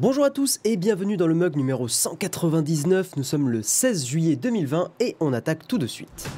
Bonjour à tous et bienvenue dans le mug numéro 199. Nous sommes le 16 juillet 2020 et on attaque tout de suite.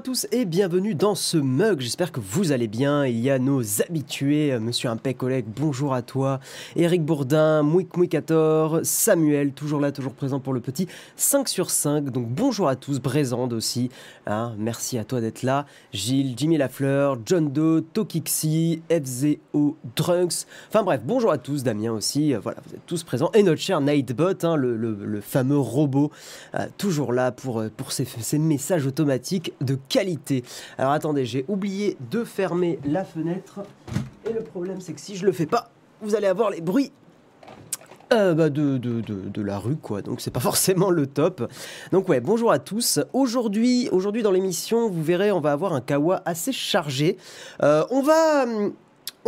Tous et bienvenue dans ce mug. J'espère que vous allez bien. Il y a nos habitués, euh, Monsieur Impec Oleg, bonjour à toi. Eric Bourdin, Mouik Mouikator, Samuel, toujours là, toujours présent pour le petit 5 sur 5. Donc bonjour à tous, Brésande aussi. Hein, merci à toi d'être là. Gilles, Jimmy Lafleur, John Doe, Tokixi, FZO, Drunks. Enfin bref, bonjour à tous, Damien aussi. Euh, Voilà, vous êtes tous présents. Et notre cher Nightbot, hein, le, fameux robot, euh, toujours là pour, ces messages automatiques de qualité. Alors attendez, j'ai oublié de fermer la fenêtre. Et le problème, c'est que si je le fais pas, vous allez avoir les bruits euh, bah, de, de, de, la rue, quoi. Donc c'est pas forcément le top. Donc ouais, bonjour à tous. Aujourd'hui, aujourd'hui dans l'émission, vous verrez, on va avoir un kawa assez chargé. Euh, on va.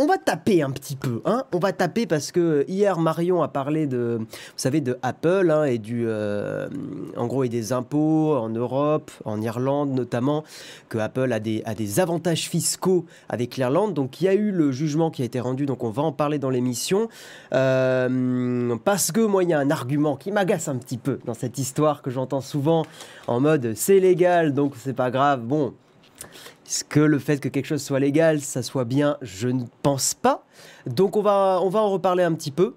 On va taper un petit peu, hein. On va taper parce que hier Marion a parlé de, vous savez, de Apple hein, et du, euh, en gros, et des impôts en Europe, en Irlande notamment, que Apple a des, a des avantages fiscaux avec l'Irlande. Donc il y a eu le jugement qui a été rendu, donc on va en parler dans l'émission. Euh, parce que moi, il y a un argument qui m'agace un petit peu dans cette histoire que j'entends souvent en mode c'est légal, donc c'est pas grave. Bon, est-ce que le fait que quelque chose soit légal, ça soit bien Je ne pense pas. Donc on va, on va en reparler un petit peu.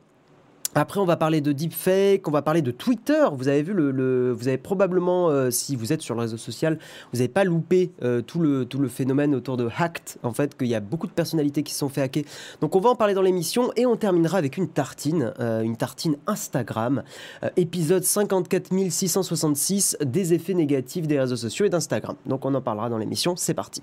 Après, on va parler de deepfake, on va parler de Twitter. Vous avez vu le, vous avez probablement, euh, si vous êtes sur le réseau social, vous n'avez pas loupé euh, tout le tout le phénomène autour de hacked. En fait, qu'il y a beaucoup de personnalités qui se sont fait hacker. Donc, on va en parler dans l'émission et on terminera avec une tartine, euh, une tartine Instagram, épisode 54 666 des effets négatifs des réseaux sociaux et d'Instagram. Donc, on en parlera dans l'émission. C'est parti.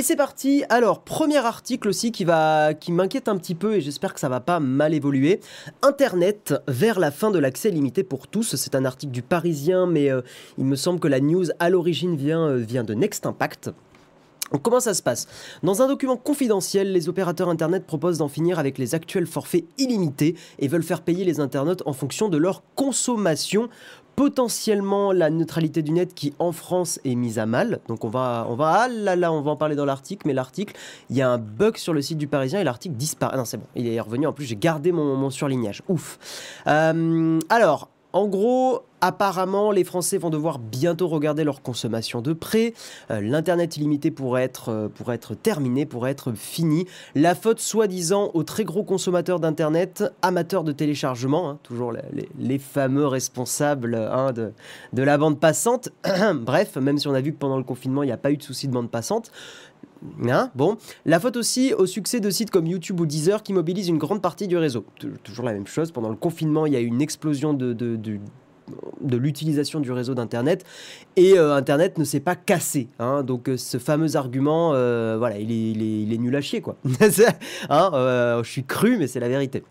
Et c'est parti. Alors, premier article aussi qui m'inquiète un petit peu et j'espère que ça va pas mal évoluer. Internet vers la fin de l'accès limité pour tous. C'est un article du Parisien, mais euh, il me semble que la news à l'origine vient euh, vient de Next Impact. Comment ça se passe? Dans un document confidentiel, les opérateurs Internet proposent d'en finir avec les actuels forfaits illimités et veulent faire payer les internautes en fonction de leur consommation. Potentiellement la neutralité du net qui en France est mise à mal. Donc on va, on va, ah là là, on va en parler dans l'article. Mais l'article, il y a un bug sur le site du Parisien et l'article disparaît. Ah non, c'est bon, il est revenu. En plus, j'ai gardé mon, mon surlignage. Ouf. Euh, alors, en gros, apparemment, les Français vont devoir bientôt regarder leur consommation de près. Euh, L'Internet illimité pourrait être, euh, pourrait être terminé, pourrait être fini. La faute, soi-disant, aux très gros consommateurs d'Internet, amateurs de téléchargement, hein, toujours les fameux responsables hein, de, de la bande passante. Bref, même si on a vu que pendant le confinement, il n'y a pas eu de souci de bande passante. Hein, bon, la faute aussi au succès de sites comme YouTube ou Deezer qui mobilisent une grande partie du réseau. Tou- Toujours la même chose, pendant le confinement, il y a eu une explosion de, l'utilisation du réseau d'Internet et euh, Internet ne s'est pas cassé. hein. donc euh, ce fameux argument, euh, voilà, il est, nul à chier quoi. Hein, je suis cru, mais c'est la vérité.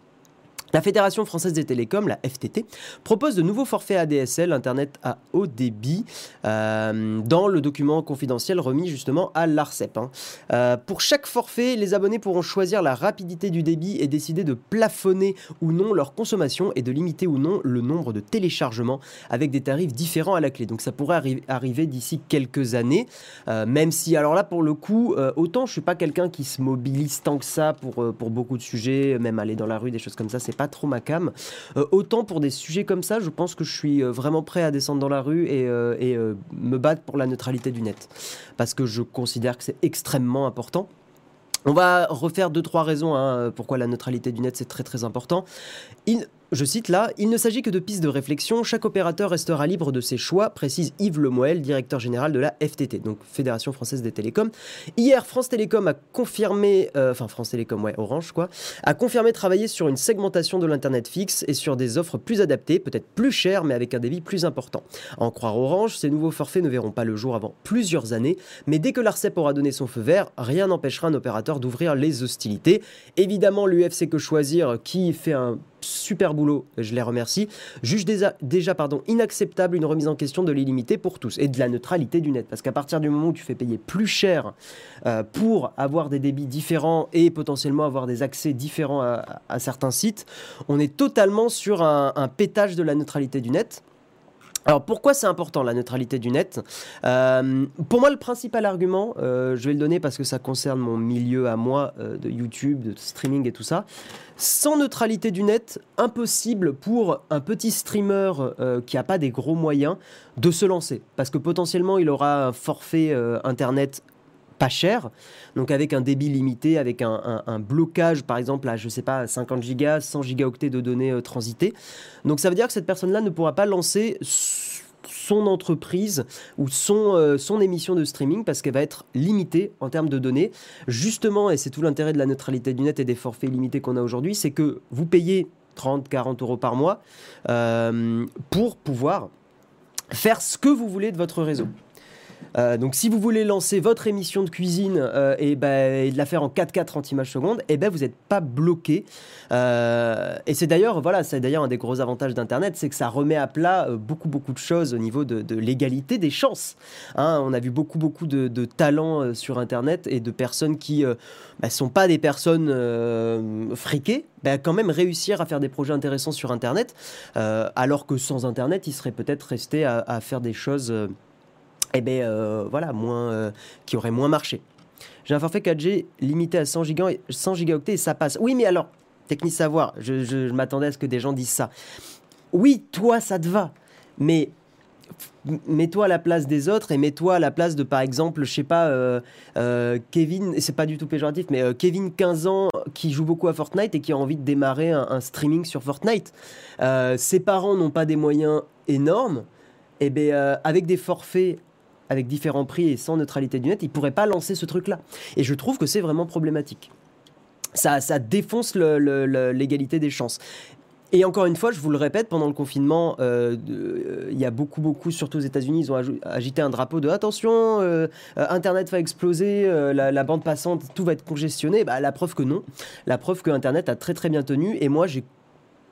La Fédération française des télécoms, la FTT, propose de nouveaux forfaits ADSL, Internet à haut débit, euh, dans le document confidentiel remis justement à l'ARCEP. hein. Euh, pour chaque forfait, les abonnés pourront choisir la rapidité du débit et décider de plafonner ou non leur consommation et de limiter ou non le nombre de téléchargements avec des tarifs différents à la clé. Donc ça pourrait arri- arriver d'ici quelques années, euh, même si, alors là pour le coup, autant je suis pas quelqu'un qui se mobilise tant que ça pour, pour beaucoup de sujets, même aller dans la rue, des choses comme ça, c'est pas trop ma cam. Euh, autant pour des sujets comme ça, je pense que je suis euh, vraiment prêt à descendre dans la rue et, euh, me battre pour la neutralité du net. Parce que je considère que c'est extrêmement important. On va refaire deux, trois raisons hein, pourquoi la neutralité du net c'est très très important. Il- je cite là, il ne s'agit que de pistes de réflexion, chaque opérateur restera libre de ses choix, précise Yves Lemoel, directeur général de la FTT, donc Fédération Française des Télécoms. Hier, France Télécom a confirmé, euh, enfin France Télécom, ouais, Orange quoi, a confirmé travailler sur une segmentation de l'Internet fixe et sur des offres plus adaptées, peut-être plus chères, mais avec un débit plus important. en croire Orange, ces nouveaux forfaits ne verront pas le jour avant plusieurs années, mais dès que l'ARCEP aura donné son feu vert, rien n'empêchera un opérateur d'ouvrir les hostilités. Évidemment, l'UFC que choisir, qui fait un super boulot, je les remercie, juge déjà, inacceptable une remise en question de l'illimité pour tous et de la neutralité du net. Parce qu'à partir du moment où tu fais payer plus cher euh, pour avoir des débits différents et potentiellement avoir des accès différents à, certains sites, on est totalement sur un pétage de la neutralité du net. Alors pourquoi c'est important la neutralité du net? Euh, Pour moi le principal argument, euh, je vais le donner parce que ça concerne mon milieu à moi euh, de YouTube, de streaming et tout ça. Sans neutralité du net, impossible pour un petit streamer qui n'a pas des gros moyens de se lancer. Parce que potentiellement il aura un forfait internet pas cher, donc avec un débit limité, avec un, blocage par exemple à je sais pas 50 gigas, 100 gigaoctets de données euh, transitées. Donc ça veut dire que cette personne-là ne pourra pas lancer son entreprise ou son, euh, son émission de streaming parce qu'elle va être limitée en termes de données. Justement, et c'est tout l'intérêt de la neutralité du net et des forfaits limités qu'on a aujourd'hui, c'est que vous payez 30, 40 euros par mois euh, pour pouvoir faire ce que vous voulez de votre réseau. Euh, donc si vous voulez lancer votre émission de cuisine euh, ben, et, de la faire en 4K 30 images secondes, et eh ben vous n'êtes pas bloqué. Euh, et c'est d'ailleurs voilà, c'est d'ailleurs un des gros avantages d'Internet, c'est que ça remet à plat beaucoup beaucoup de choses au niveau de, l'égalité des chances. Hein. on a vu beaucoup beaucoup de, talents sur Internet et de personnes qui ne ben, sont pas des personnes friquées, ben, quand même réussir à faire des projets intéressants sur Internet, alors que sans Internet, ils seraient peut-être restés à, faire des choses eh ben euh, voilà, moins, euh, qui aurait moins marché. J'ai un forfait 4G limité à 100, giga, 100 gigaoctets et ça passe. Oui, mais alors, technique savoir, je, m'attendais à ce que des gens disent ça. Oui, toi, ça te va, mais mets-toi à la place des autres et mets-toi à la place de, par exemple, je sais pas, euh, Kevin, et c'est pas du tout péjoratif, mais Kevin, 15 ans, qui joue beaucoup à Fortnite et qui a envie de démarrer un, streaming sur Fortnite. ses parents n'ont pas des moyens énormes. Et eh bien, avec des forfaits avec différents prix et sans neutralité du net, ils pourraient pas lancer ce truc-là. Et je trouve que c'est vraiment problématique. Ça, ça défonce l'égalité des chances. Et encore une fois, je vous le répète, pendant le confinement, euh, euh, il y a beaucoup, beaucoup, surtout aux États-Unis, ils ont agité un drapeau de attention, euh, Internet va exploser, la, bande passante, tout va être congestionné. Bah, la preuve que non. La preuve que Internet a très, très bien tenu. Et moi, j'ai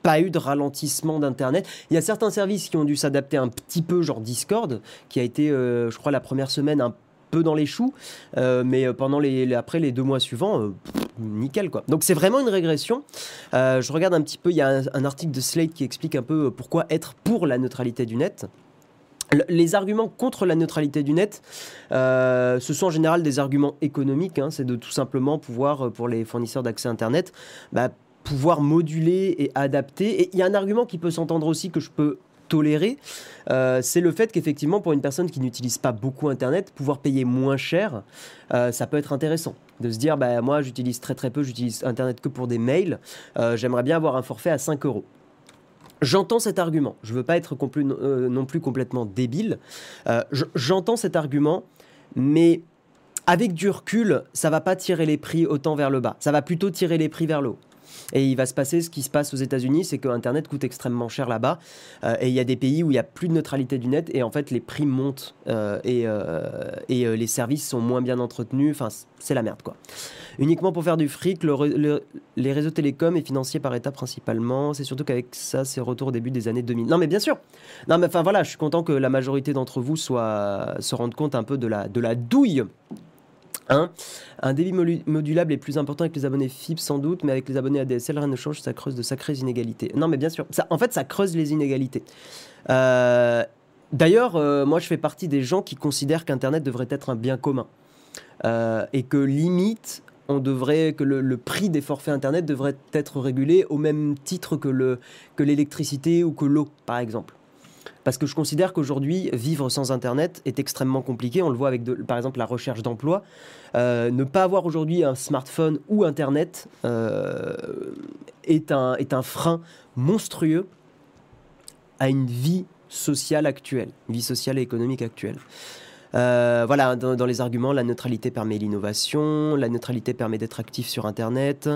pas eu de ralentissement d'Internet. Il y a certains services qui ont dû s'adapter un petit peu, genre Discord, qui a été, euh, je crois, la première semaine un peu dans les choux, euh, mais pendant les, après les deux mois suivants, euh, nickel quoi. Donc c'est vraiment une régression. je regarde un petit peu, il y a un, un, article de Slate qui explique un peu pourquoi être pour la neutralité du net. Les arguments contre la neutralité du net, ce sont en général des arguments économiques. Hein. c'est de tout simplement pouvoir, pour les fournisseurs d'accès Internet, bah, pouvoir moduler et adapter. Et il y a un argument qui peut s'entendre aussi que je peux tolérer, euh, c'est le fait qu'effectivement, pour une personne qui n'utilise pas beaucoup Internet, pouvoir payer moins cher, euh, ça peut être intéressant. De se dire, bah, moi, j'utilise très très peu, j'utilise Internet que pour des mails, euh, j'aimerais bien avoir un forfait à 5 euros. J'entends cet argument. Je ne veux pas être non plus complètement débile. J'entends cet argument, mais avec du recul, ça va pas tirer les prix autant vers le bas. Ça va plutôt tirer les prix vers le haut. Et il va se passer ce qui se passe aux États-Unis, c'est que Internet coûte extrêmement cher là-bas. Euh, et il y a des pays où il n'y a plus de neutralité du net et en fait les prix montent euh, et, euh, les services sont moins bien entretenus. Enfin, c'est la merde quoi. Uniquement pour faire du fric, les réseaux télécoms et financiers par État principalement. C'est surtout qu'avec ça, c'est retour au début des années 2000. Non mais bien sûr. Non mais enfin voilà, je suis content que la majorité d'entre vous soit, se rendent compte un peu de la, de la douille un débit modulable est plus important avec les abonnés FIP sans doute, mais avec les abonnés ADSL, rien ne change, ça creuse de sacrées inégalités. Non, mais bien sûr, ça, en fait, ça creuse les inégalités. Euh, d'ailleurs, euh, moi, je fais partie des gens qui considèrent qu'Internet devrait être un bien commun. Euh, et que limite, on devrait que le, prix des forfaits internet devrait être régulé au même titre que l'électricité ou que l'eau par exemple parce que je considère qu'aujourd'hui, vivre sans Internet est extrêmement compliqué. On le voit avec, par exemple, la recherche d'emploi. Euh, ne pas avoir aujourd'hui un smartphone ou Internet euh, est, un, frein monstrueux à une vie sociale actuelle, vie sociale et économique actuelle. Euh, voilà, dans, les arguments, la neutralité permet l'innovation, la neutralité permet d'être actif sur Internet,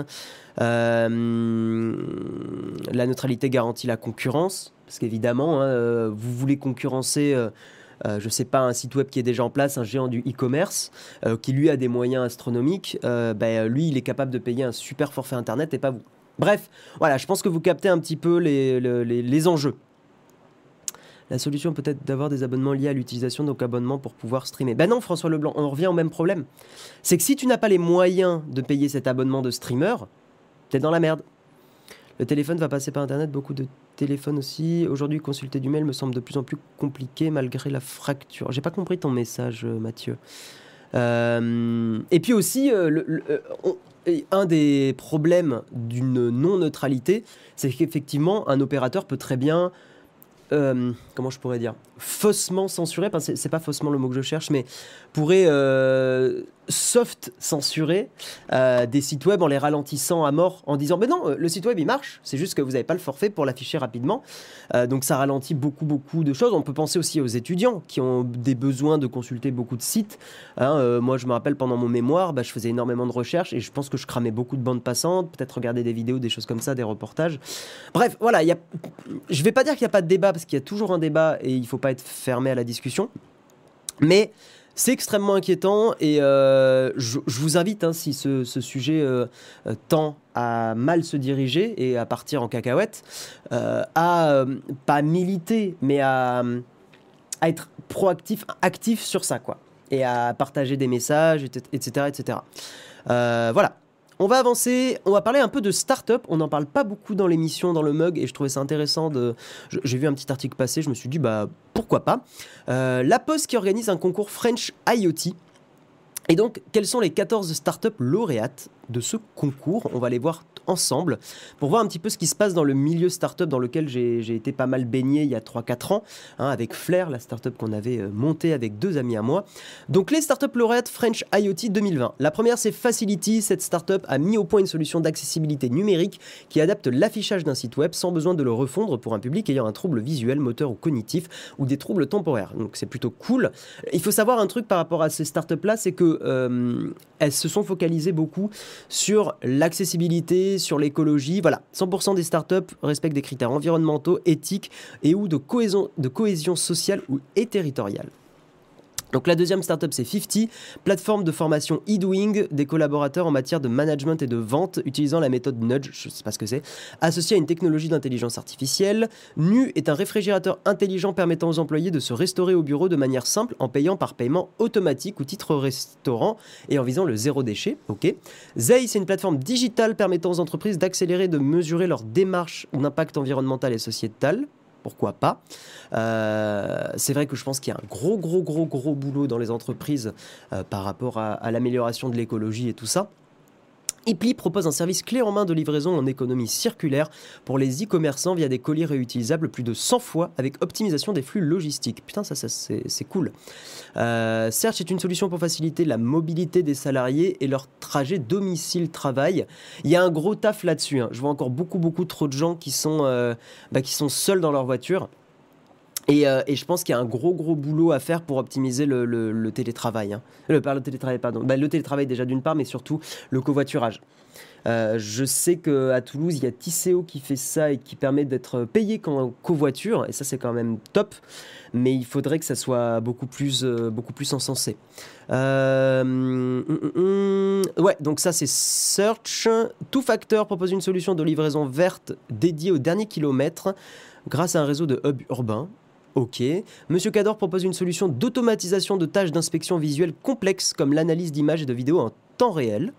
euh, la neutralité garantit la concurrence, parce qu'évidemment, hein, euh, vous voulez concurrencer... je ne sais pas, un site web qui est déjà en place, un géant du e-commerce, qui lui a des moyens astronomiques, ben, lui, il est capable de payer un super forfait Internet et pas vous. Bref, voilà, je pense que vous captez un petit peu les, les enjeux. La solution peut-être d'avoir des abonnements liés à l'utilisation nos abonnements pour pouvoir streamer. Ben non, François Leblanc, on revient au même problème. C'est que si tu n'as pas les moyens de payer cet abonnement de streamer, t'es dans la merde. Le téléphone va passer par Internet, beaucoup de téléphones aussi. Aujourd'hui, consulter du mail me semble de plus en plus compliqué malgré la fracture. J'ai pas compris ton message, euh, Mathieu. Euh, et puis aussi, euh, un des problèmes d'une non-neutralité, c'est qu'effectivement, un opérateur peut très bien comment je pourrais dire, faussement censuré, c'est pas faussement le mot que je cherche, mais pourrait soft censurer euh, des sites web en les ralentissant à mort, en disant mais non, le site web il marche, c'est juste que vous n'avez pas le forfait pour l'afficher rapidement. donc ça ralentit beaucoup beaucoup de choses. On peut penser aussi aux étudiants qui ont des besoins de consulter beaucoup de sites. Hein, moi je me rappelle pendant mon mémoire, bah, je faisais énormément de recherches et je pense que je cramais beaucoup de bandes passantes, peut-être regarder des vidéos, des choses comme ça, des reportages. Bref, voilà, y a... je vais pas dire qu'il n'y a pas de débat parce qu'il y a toujours un débat et il faut pas être fermé à la discussion. Mais c'est extrêmement inquiétant et euh, je, vous invite, hein, si ce, sujet euh, euh, tend à mal se diriger et à partir en cacahuète, à pas militer, mais à, à, être proactif, actif sur ça, quoi. Et à partager des messages, etc. etc. voilà. On va avancer, on va parler un peu de start-up. On n'en parle pas beaucoup dans l'émission, dans le mug, et je trouvais ça intéressant. De... J'ai vu un petit article passer, je me suis dit, bah pourquoi pas. Euh, la Poste qui organise un concours French IoT. Et donc, quelles sont les 14 startups lauréates? De ce concours On va les voir ensemble pour voir un petit peu ce qui se passe dans le milieu startup dans lequel j'ai été pas mal baigné il y a 3-4 ans, hein, avec Flair, la startup qu'on avait euh, montée avec deux amis à moi. Donc les startups lauréates French IoT 2020. La première c'est Facility, cette startup a mis au point une solution d'accessibilité numérique qui adapte l'affichage d'un site web sans besoin de le refondre pour un public ayant un trouble visuel, moteur ou cognitif ou des troubles temporaires. Donc c'est plutôt cool. Il faut savoir un truc par rapport à ces startups là, c'est que euh, elles se sont focalisées beaucoup sur l'accessibilité, sur l'écologie. Voilà, 100% des startups respectent des critères environnementaux, éthiques et ou de cohésion, sociale et territoriale. Donc la deuxième startup c'est 50, plateforme de formation e-doing des collaborateurs en matière de management et de vente utilisant la méthode Nudge, je sais pas ce que c'est, associée à une technologie d'intelligence artificielle. Nu est un réfrigérateur intelligent permettant aux employés de se restaurer au bureau de manière simple en payant par paiement automatique ou titre restaurant et en visant le zéro déchet. Ok. Zei c'est une plateforme digitale permettant aux entreprises d'accélérer et de mesurer leur démarche d'impact environnemental et sociétal pourquoi pas. Euh, c'est vrai que je pense qu'il y a un gros, gros, gros, gros boulot dans les entreprises euh, par rapport à l'amélioration de l'écologie et tout ça. Ipli propose un service clé en main de livraison en économie circulaire pour les e-commerçants via des colis réutilisables plus de 100 fois avec optimisation des flux logistiques. Putain, ça, ça c'est cool. Euh, Search est une solution pour faciliter la mobilité des salariés et leur trajet domicile-travail. Il y a un gros taf là-dessus. Hein. Je vois encore beaucoup, beaucoup trop de gens qui sont, euh, bah, qui sont seuls dans leur voiture. Euh, et, je pense qu'il y a un gros gros boulot à faire pour optimiser le, télétravail. Hein. Le, le télétravail, pardon. Bah, le télétravail déjà d'une part, mais surtout le covoiturage. Euh, je sais qu'à Toulouse, il y a Tisséo qui fait ça et qui permet d'être payé en covoiture, et ça c'est quand même top, mais il faudrait que ça soit beaucoup plus, euh, beaucoup plus encensé. Hum, hum, hum, ouais, donc ça c'est Search. Tout Factor propose une solution de livraison verte dédiée au dernier kilomètre grâce à un réseau de hubs urbains. Ok. Monsieur Cador propose une solution d'automatisation de tâches d'inspection visuelle complexes comme l'analyse d'images et de vidéos en temps réel.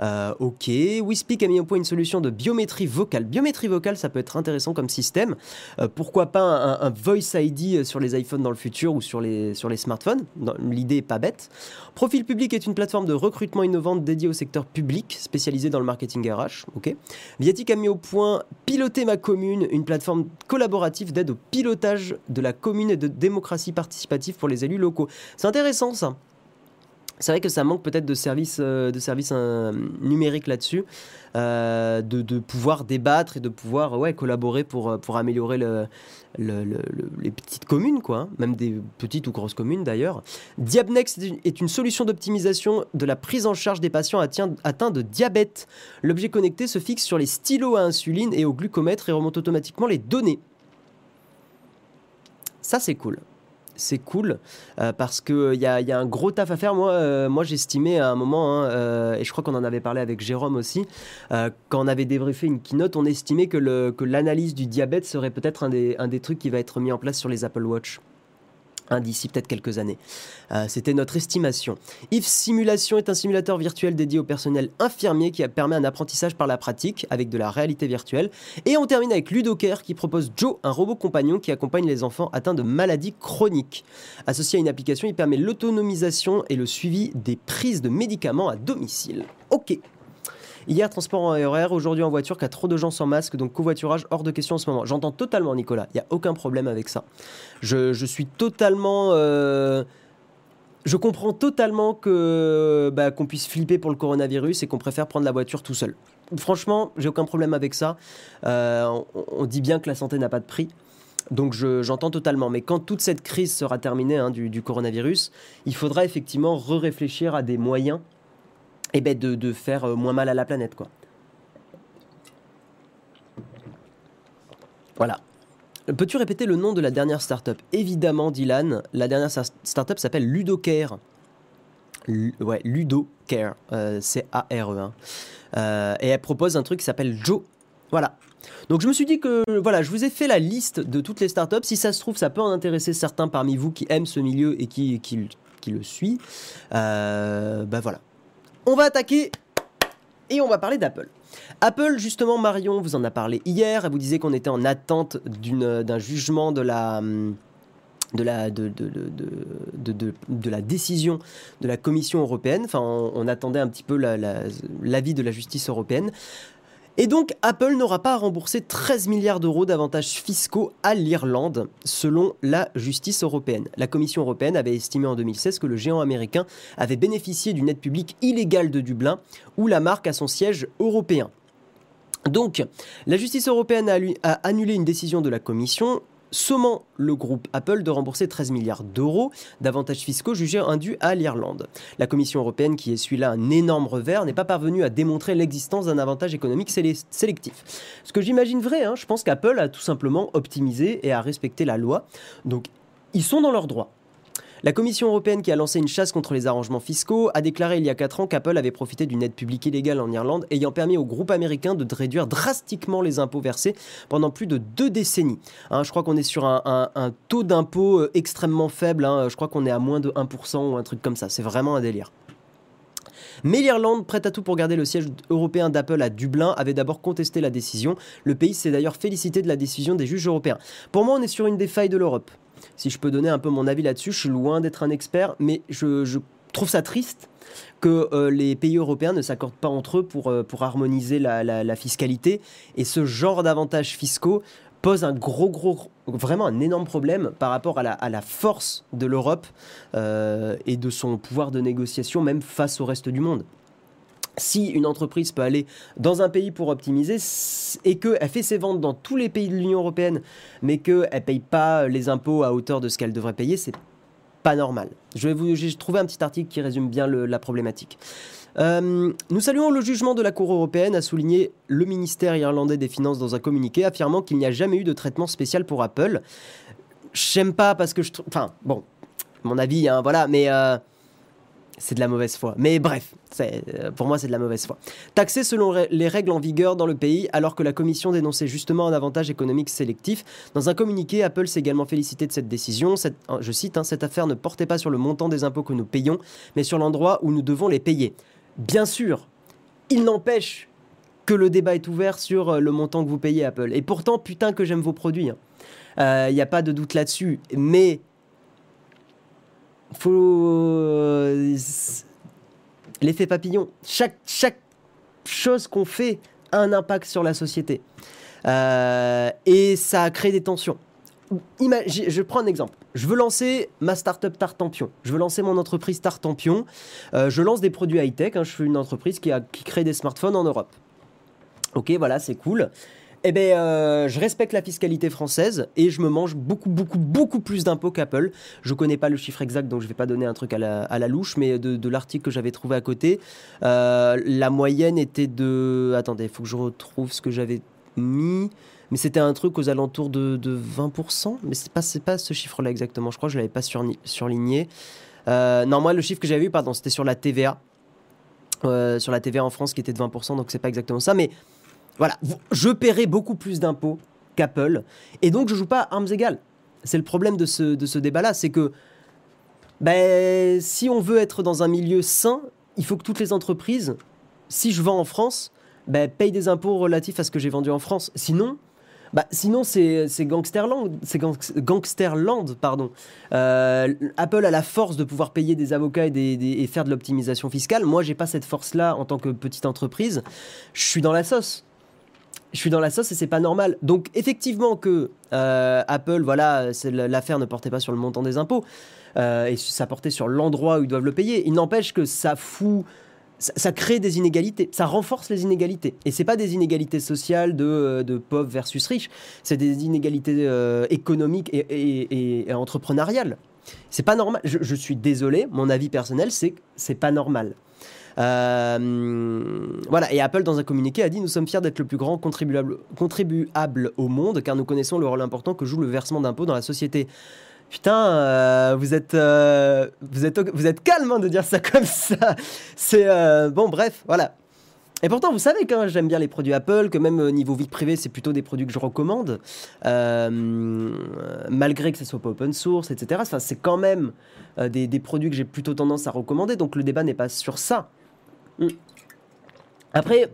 Euh, ok. WeSpeak a mis au point une solution de biométrie vocale. Biométrie vocale, ça peut être intéressant comme système. Euh, pourquoi pas un, Voice ID sur les iPhones dans le futur ou sur les, sur les smartphones? L'idée est pas bête. Profil public est une plateforme de recrutement innovante dédiée au secteur public, spécialisée dans le marketing RH. Ok. Viatic a mis au point Piloter ma commune, une plateforme collaborative d'aide au pilotage de la commune et de démocratie participative pour les élus locaux. C'est intéressant ça c'est vrai que ça manque peut-être de services, euh, de services euh, numériques là-dessus, euh, de, pouvoir débattre et de pouvoir ouais, collaborer pour, pour améliorer le, les petites communes, quoi, hein, même des petites ou grosses communes d'ailleurs. Diabnex est une solution d'optimisation de la prise en charge des patients atteints de diabète. L'objet connecté se fixe sur les stylos à insuline et au glucomètre et remonte automatiquement les données. Ça, c'est cool c'est cool euh, parce qu'il euh, y a, y a, un gros taf à faire. Moi, euh, j'estimais à un moment, hein, et je crois qu'on en avait parlé avec Jérôme aussi, quand on avait débriefé une keynote, on estimait que l'analyse que du diabète serait peut-être un des trucs qui va être mis en place sur les Apple Watch d'ici peut-être quelques années. Euh, c'était notre estimation. If Simulation est un simulateur virtuel dédié au personnel infirmier qui permet un apprentissage par la pratique avec de la réalité virtuelle. Et on termine avec Ludocare qui propose Joe, un robot compagnon qui accompagne les enfants atteints de maladies chroniques. Associé à une application, il permet l'autonomisation et le suivi des prises de médicaments à domicile. Ok. Hier, transport en RER, aujourd'hui en voiture, a trop de gens sans masque, donc covoiturage hors de question en ce moment. J'entends totalement, Nicolas. Il n'y a aucun problème avec ça. Je, suis totalement. Euh, je comprends totalement que bah, qu'on puisse flipper pour le coronavirus et qu'on préfère prendre la voiture tout seul. Franchement, j'ai aucun problème avec ça. Euh, on, dit bien que la santé n'a pas de prix. Donc j'entends totalement. Mais quand toute cette crise sera terminée hein, du, du, coronavirus, il faudra effectivement re-réfléchir à des moyens et eh ben de, faire euh, moins mal à la planète. quoi. Voilà. Peux-tu répéter le nom de la dernière startup? Évidemment, Dylan, la dernière startup s'appelle Ludocare. ouais, Ludocare, euh, C-A-R-E. Hein. Euh, et elle propose un truc qui s'appelle Joe. Voilà. Donc je me suis dit que voilà, je vous ai fait la liste de toutes les startups. Si ça se trouve, ça peut en intéresser certains parmi vous qui aiment ce milieu et qui, qui, qui le suit. Bah voilà. On va attaquer et on va parler d'Apple. Apple, justement, Marion vous en a parlé hier. Elle vous disait qu'on était en attente d'un jugement de, la décision de la Commission européenne. Enfin, on, attendait un petit peu l'avis de la justice européenne. Et donc, Apple n'aura pas à rembourser 13 milliards d'euros d'avantages fiscaux à l'Irlande, selon la justice européenne. La Commission européenne avait estimé en 2016 que le géant américain avait bénéficié d'une aide publique illégale de Dublin, où la marque a son siège européen. Donc, la justice européenne a, annulé une décision de la Commission sommant le groupe Apple de rembourser 13 milliards d'euros d'avantages fiscaux jugés indus à l'Irlande. La Commission européenne, qui essuie là un énorme revers, n'est pas parvenue à démontrer l'existence d'un avantage économique sélectif. Ce que j'imagine vrai, hein, je pense qu'Apple a tout simplement optimisé et a respecté la loi. Donc, ils sont dans leurs droits. La Commission européenne, qui a lancé une chasse contre les arrangements fiscaux, a déclaré il y a 4 ans qu'Apple avait profité d'une aide publique illégale en Irlande, ayant permis au groupe américain de réduire drastiquement les impôts versés pendant plus de deux décennies. Hein, je crois qu'on est sur un, taux d'impôt euh, extrêmement faible, hein. je crois qu'on est à moins de 1% ou un truc comme ça, c'est vraiment un délire. Mais l'Irlande, prête à tout pour garder le siège européen d'Apple à Dublin, avait d'abord contesté la décision. Le pays s'est d'ailleurs félicité de la décision des juges européens. Pour moi, on est sur une des failles de l'Europe si je peux donner un peu mon avis là-dessus, je suis loin d'être un expert, mais je, trouve ça triste que euh, les pays européens ne s'accordent pas entre eux pour, euh, harmoniser la, fiscalité. Et ce genre d'avantages fiscaux pose un gros, gros, vraiment un énorme problème par rapport à la, force de l'Europe euh, et de son pouvoir de négociation, même face au reste du monde si une entreprise peut aller dans un pays pour optimiser et qu'elle fait ses ventes dans tous les pays de l'Union européenne, mais qu'elle ne paye pas les impôts à hauteur de ce qu'elle devrait payer, c'est pas normal. Je vais vous, j'ai trouvé un petit article qui résume bien la problématique. Euh, nous saluons le jugement de la Cour européenne, a souligné le ministère irlandais des Finances dans un communiqué, affirmant qu'il n'y a jamais eu de traitement spécial pour Apple. J'aime pas parce que je. Enfin, bon, mon avis, hein, voilà, mais. Euh, c'est de la mauvaise foi. Mais bref, euh, pour moi, c'est de la mauvaise foi. Taxé selon les règles en vigueur dans le pays, alors que la Commission dénonçait justement un avantage économique sélectif. Dans un communiqué, Apple s'est également félicité de cette décision. je cite, hein, cette affaire ne portait pas sur le montant des impôts que nous payons, mais sur l'endroit où nous devons les payer. Bien sûr, Il n'empêche que le débat est ouvert sur euh, le montant que vous payez Apple. Et pourtant, putain que j'aime vos produits. Il hein. n'y a pas de doute là-dessus. Mais faut l'effet papillon. Chaque, chaque chose qu'on fait a un impact sur la société. Euh, et ça a créé des tensions. je prends un exemple. Je veux lancer ma startup Tartampion. Je veux lancer mon entreprise Tartampion. Euh, je lance des produits high-tech. Hein. je suis une entreprise qui, a, qui crée des smartphones en Europe. Ok, voilà, c'est cool eh bien, euh, je respecte la fiscalité française et je me mange beaucoup, beaucoup, beaucoup plus d'impôts qu'Apple. Je connais pas le chiffre exact, donc je vais pas donner un truc à la, louche, mais de, l'article que j'avais trouvé à côté, euh, la moyenne était de... Attendez, il faut que je retrouve ce que j'avais mis. Mais c'était un truc aux alentours de, 20%, mais c'est pas, pas ce chiffre-là exactement. Je crois que je l'avais pas surligné. Euh, non, moi, le chiffre que j'avais vu, pardon, c'était sur la TVA. sur la TVA en France qui était de 20%, donc c'est pas exactement ça. Mais voilà, je paierai beaucoup plus d'impôts qu'Apple, et donc je joue pas à armes égales. C'est le problème de ce, de ce débat-là, c'est que ben, si on veut être dans un milieu sain, il faut que toutes les entreprises, si je vends en France, ben, payent des impôts relatifs à ce que j'ai vendu en France. Sinon, bah, sinon, c'est Gangsterland, c'est Gangsterland, pardon. Euh, Apple a la force de pouvoir payer des avocats et, et faire de l'optimisation fiscale. Moi, j'ai pas cette force-là en tant que petite entreprise. Je suis dans la sauce je suis dans la sauce et c'est pas normal. Donc effectivement que euh, Apple, voilà, l'affaire ne portait pas sur le montant des impôts euh, et ça portait sur l'endroit où ils doivent le payer. Il n'empêche que ça fout, ça, crée des inégalités, ça renforce les inégalités. Et c'est pas des inégalités sociales de, euh, pauvres versus riches, c'est des inégalités économiques et, entrepreneuriales. C'est pas normal. Je, je, suis désolé, mon avis personnel, c'est c'est pas normal. Euh, voilà, et Apple, dans un communiqué, a dit Nous sommes fiers d'être le plus grand contribuable, contribuable au monde, car nous connaissons le rôle important que joue le versement d'impôts dans la société. Putain, euh, vous êtes, euh, vous êtes, vous êtes calme hein, de dire ça comme ça. C'est bon, bref, voilà. Et pourtant, vous savez que j'aime bien les produits Apple, que même au niveau vie privée, c'est plutôt des produits que je recommande, malgré que ce soit pas open source, etc. C'est quand même des, produits que j'ai plutôt tendance à recommander. Donc le débat n'est pas sur ça. Mm. Après,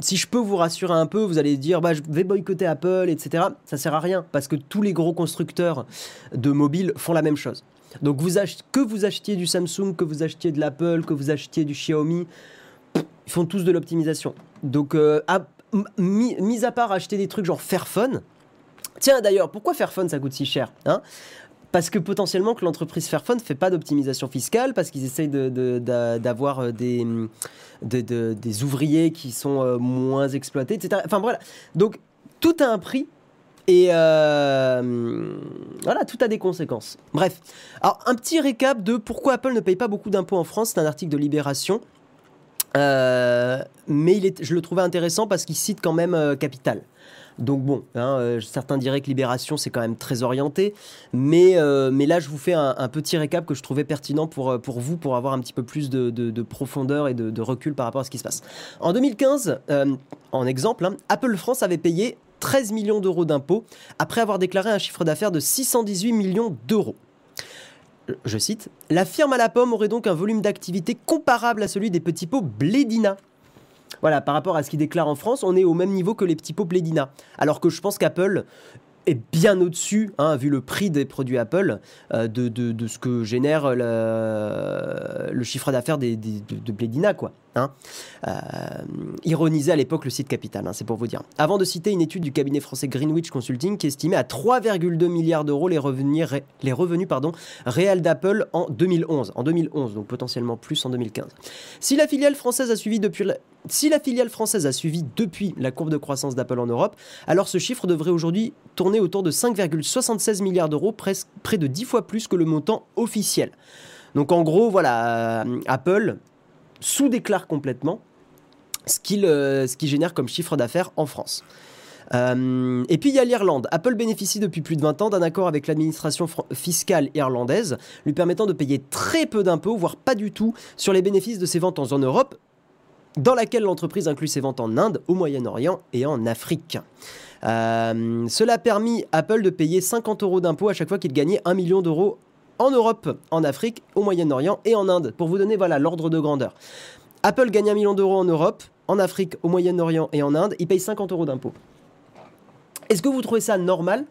si je peux vous rassurer un peu, vous allez dire bah, je vais boycotter Apple, etc. Ça sert à rien parce que tous les gros constructeurs de mobiles font la même chose. Donc vous que vous achetiez du Samsung, que vous achetiez de l'Apple, que vous achetiez du Xiaomi, ils font tous de l'optimisation. Donc euh, mis, à part acheter des trucs genre Fairphone. Tiens d'ailleurs, pourquoi Fairphone ça coûte si cher hein? Parce que potentiellement que l'entreprise Fairphone ne fait pas d'optimisation fiscale, parce qu'ils essayent d'avoir euh, des, des ouvriers qui sont euh, moins exploités, etc. Enfin voilà. Donc tout a un prix. Et euh, voilà, tout a des conséquences. Bref. Alors, un petit récap de pourquoi Apple ne paye pas beaucoup d'impôts en France. C'est un article de Libération. mais je le trouvais intéressant parce qu'il cite quand même Capital. Donc bon, hein, euh, certains diraient que Libération, c'est quand même très orienté. Mais, euh, là, je vous fais un, petit récap que je trouvais pertinent pour, euh, pour vous, pour avoir un petit peu plus de, profondeur et de, recul par rapport à ce qui se passe. En 2015, en exemple, hein, Apple France avait payé 13 millions d'euros d'impôts après avoir déclaré un chiffre d'affaires de 618 millions d'euros. Je cite, La firme à la pomme aurait donc un volume d'activité comparable à celui des petits pots Blédina, voilà, par rapport à ce qu'ils déclarent en France, on est au même niveau que les petits pots Pledina. Alors que je pense qu'Apple est bien au-dessus, hein, vu le prix des produits Apple, euh, de, ce que génère le, chiffre d'affaires de, de. Hein. Euh, ironisé à l'époque le site Capital, hein, c'est pour vous dire. Avant de citer une étude du cabinet français Greenwich Consulting qui estimait à 3,2 milliards d'euros les revenus, réels d'Apple en 2011. En 2011, donc potentiellement plus en 2015. Si la filiale française a suivi depuis la, si la filiale française a suivi depuis la courbe de croissance d'Apple en Europe, alors ce chiffre devrait aujourd'hui tourner autour de 5,76 milliards d'euros, près de 10 fois plus que le montant officiel. Donc en gros, voilà, euh, Apple sous-déclare complètement ce qu'il euh, ce génère comme chiffre d'affaires en France. Euh, et puis il y a l'Irlande. Apple bénéficie depuis plus de 20 ans d'un accord avec l'administration fiscale irlandaise, lui permettant de payer très peu d'impôts, voire pas du tout, sur les bénéfices de ses ventes en Europe, dans laquelle l'entreprise inclut ses ventes en Inde, au Moyen-Orient et en Afrique. Euh, cela a permis Apple de payer 50 euros d'impôts à chaque fois qu'il gagnait 1 million d'euros en Europe, en Afrique, au Moyen-Orient et en Inde, pour vous donner voilà l'ordre de grandeur. Apple gagne un million d'euros en Europe, en Afrique, au Moyen-Orient et en Inde, ils payent 50 euros d'impôts. Est-ce que vous trouvez ça normal?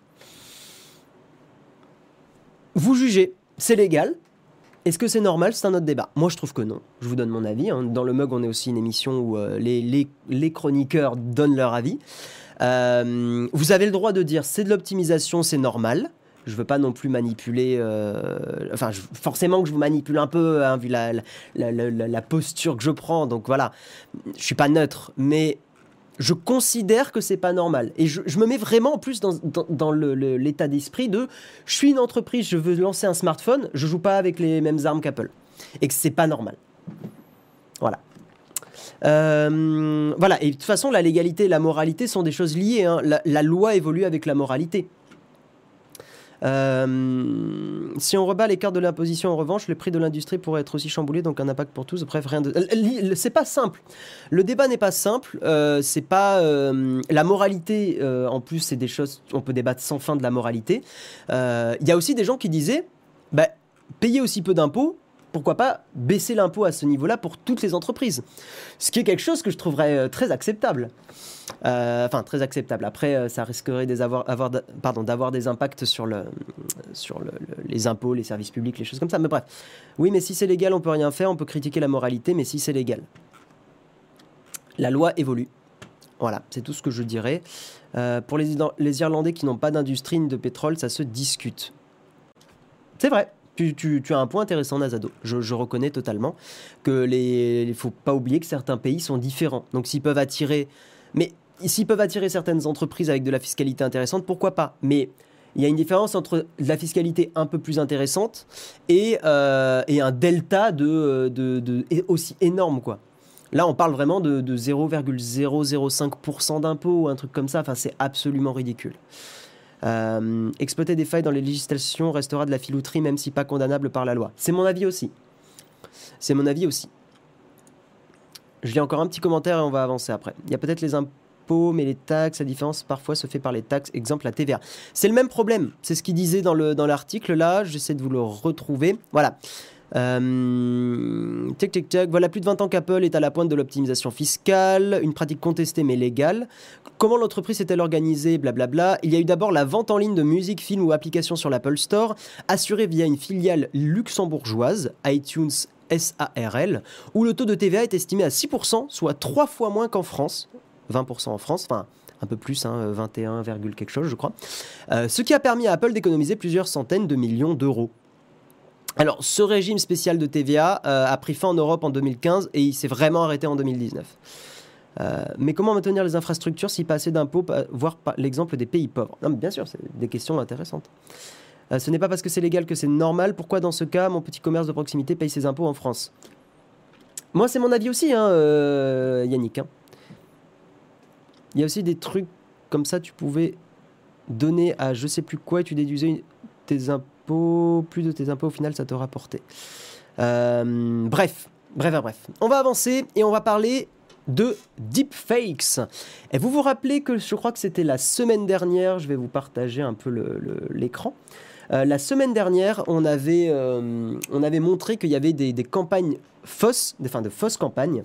Vous jugez, c'est légal. Est-ce que c'est normal? C'est un autre débat. Moi, je trouve que non. Je vous donne mon avis. hein. Dans le mug, on est aussi une émission où euh, les chroniqueurs donnent leur avis. Euh, vous avez le droit de dire c'est de l'optimisation, c'est normal. Je veux pas non plus manipuler. euh, enfin, forcément que je vous manipule un peu, hein, vu la, posture que je prends. Donc voilà, je suis pas neutre, mais je considère que c'est pas normal. Et je, me mets vraiment en plus dans, l'état d'esprit de je suis une entreprise, je veux lancer un smartphone, je joue pas avec les mêmes armes qu'Apple. Et que c'est pas normal. Voilà. Euh, voilà, et de toute façon, la légalité et la moralité sont des choses liées. hein. La loi évolue avec la moralité. Euh, si on rebat les cartes de l'imposition, en revanche, le prix de l'industrie pourrait être aussi chamboulé, donc un impact pour tous. Bref, rien de. C'est pas simple. Le débat n'est pas simple. euh, c'est pas euh, la moralité. en plus, c'est des choses. On peut débattre sans fin de la moralité. Il y a aussi des gens qui disaient, bah, payer aussi peu d'impôts. Pourquoi pas baisser l'impôt à ce niveau-là pour toutes les entreprises? Ce qui est quelque chose que je trouverais très acceptable. Euh, Enfin, très acceptable. Après, euh, ça risquerait d'avoir des impacts sur, le, sur le- le- les impôts, les services publics, les choses comme ça. Mais bref. Oui, mais si c'est légal, on peut rien faire. On peut critiquer la moralité, mais si c'est légal. La loi évolue. Voilà, c'est tout ce que je dirais. Euh, pour les, Irlandais qui n'ont pas d'industrie ni de pétrole, ça se discute. C'est vrai. Tu, as un point intéressant, Nazado. Je, reconnais totalement que il faut pas oublier que certains pays sont différents. Donc s'ils peuvent attirer, mais s'ils peuvent attirer certaines entreprises avec de la fiscalité intéressante, pourquoi pas? Mais il y a une différence entre de la fiscalité un peu plus intéressante et, euh, un delta aussi énorme. Là, on parle vraiment de, de 0,005% d'impôt ou un truc comme ça. Enfin, c'est absolument ridicule. Euh, exploiter des failles dans les législations restera de la filouterie, même si pas condamnable par la loi. C'est mon avis aussi. C'est mon avis aussi. Je lis encore un petit commentaire et on va avancer après. Il y a peut-être les impôts, mais les taxes, la différence parfois se fait par les taxes. Exemple, la TVA. C'est le même problème. C'est ce qu'il disait dans le dans l'article là. J'essaie de vous le retrouver. Voilà. Euh, tic tic. Voilà plus de 20 ans qu'Apple est à la pointe de l'optimisation fiscale, une pratique contestée mais légale. Comment l'entreprise est-elle organisée? Blablabla. Il y a eu d'abord la vente en ligne de musique, films ou applications sur l'Apple Store, assurée via une filiale luxembourgeoise, iTunes SARL, où le taux de TVA est estimé à 6%, soit trois fois moins qu'en France. 20% en France, enfin un peu plus, hein, 21, virgule quelque chose je crois. Euh, ce qui a permis à Apple d'économiser plusieurs centaines de millions d'euros. Alors, ce régime spécial de TVA euh, a pris fin en Europe en 2015 et il s'est vraiment arrêté en 2019. Euh, mais comment maintenir les infrastructures si pas assez d'impôts, voire l'exemple des pays pauvres? Bien sûr, c'est des questions intéressantes. Euh, ce n'est pas parce que c'est légal que c'est normal. Pourquoi, dans ce cas, mon petit commerce de proximité paye ses impôts en France? Moi, c'est mon avis aussi, hein, euh, Yannick. hein. Il y a aussi des trucs comme ça, tu pouvais donner à je sais plus quoi et tu déduisais tes impôts, plus de tes impôts, au final, ça te rapportait. Euh, bref, bref, bref. On va avancer et on va parler de deepfakes. Et vous vous rappelez que je crois que c'était la semaine dernière, je vais vous partager un peu l'écran. Euh, la semaine dernière, on avait, euh, on avait montré qu'il y avait des, campagnes fausses, enfin, de fausses campagnes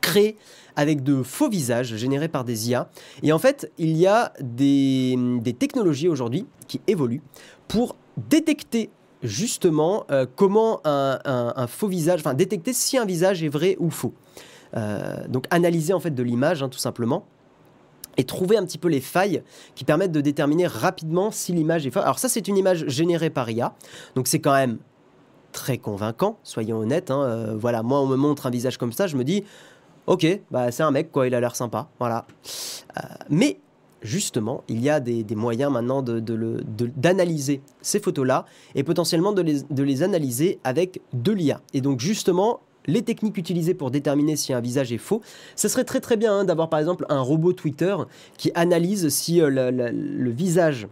créées avec de faux visages générés par des IA. Et en fait, il y a des, technologies aujourd'hui qui évoluent pour détecter justement euh, comment un, faux visage, enfin détecter si un visage est vrai ou faux. Donc analyser en fait de l'image hein, tout simplement et trouver un petit peu les failles qui permettent de déterminer rapidement si l'image est fausse. Alors ça c'est une image générée par IA, donc c'est quand même très convaincant, soyons honnêtes. hein. Euh, voilà, moi on me montre un visage comme ça, je me dis ok, bah c'est un mec quoi, il a l'air sympa, voilà. Euh, mais justement, il y a des, moyens maintenant de- de de- d'analyser ces photos-là et potentiellement de les, de les analyser avec de l'IA. Et donc justement, les techniques utilisées pour déterminer si un visage est faux, ce serait très très bien hein, d'avoir par exemple un robot Twitter qui analyse si euh, le, visage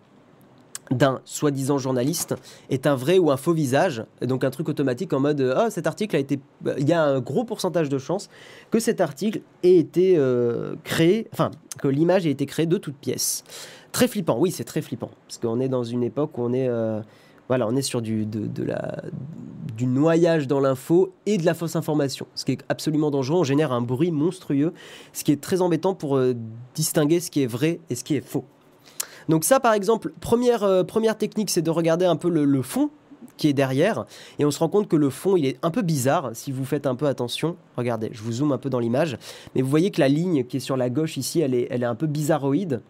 d'un soi-disant journaliste est un vrai ou un faux visage. Donc un truc automatique en mode euh, ah cet article a été il y a un gros pourcentage de chances que cet article ait été euh, créé enfin que l'image ait été créée de toutes pièces. Très flippant. Oui, c'est très flippant parce qu'on est dans une époque où on est euh, Voilà, on est sur du, de, la, du noyage dans l'info et de la fausse information, ce qui est absolument dangereux. On génère un bruit monstrueux, ce qui est très embêtant pour euh, distinguer ce qui est vrai et ce qui est faux. Donc ça, par exemple, première, euh, première technique, c'est de regarder un peu le, fond qui est derrière. Et on se rend compte que le fond, il est un peu bizarre si vous faites un peu attention. Regardez, je vous zoome un peu dans l'image. Mais vous voyez que la ligne qui est sur la gauche ici, elle est, elle est un peu bizarroïde.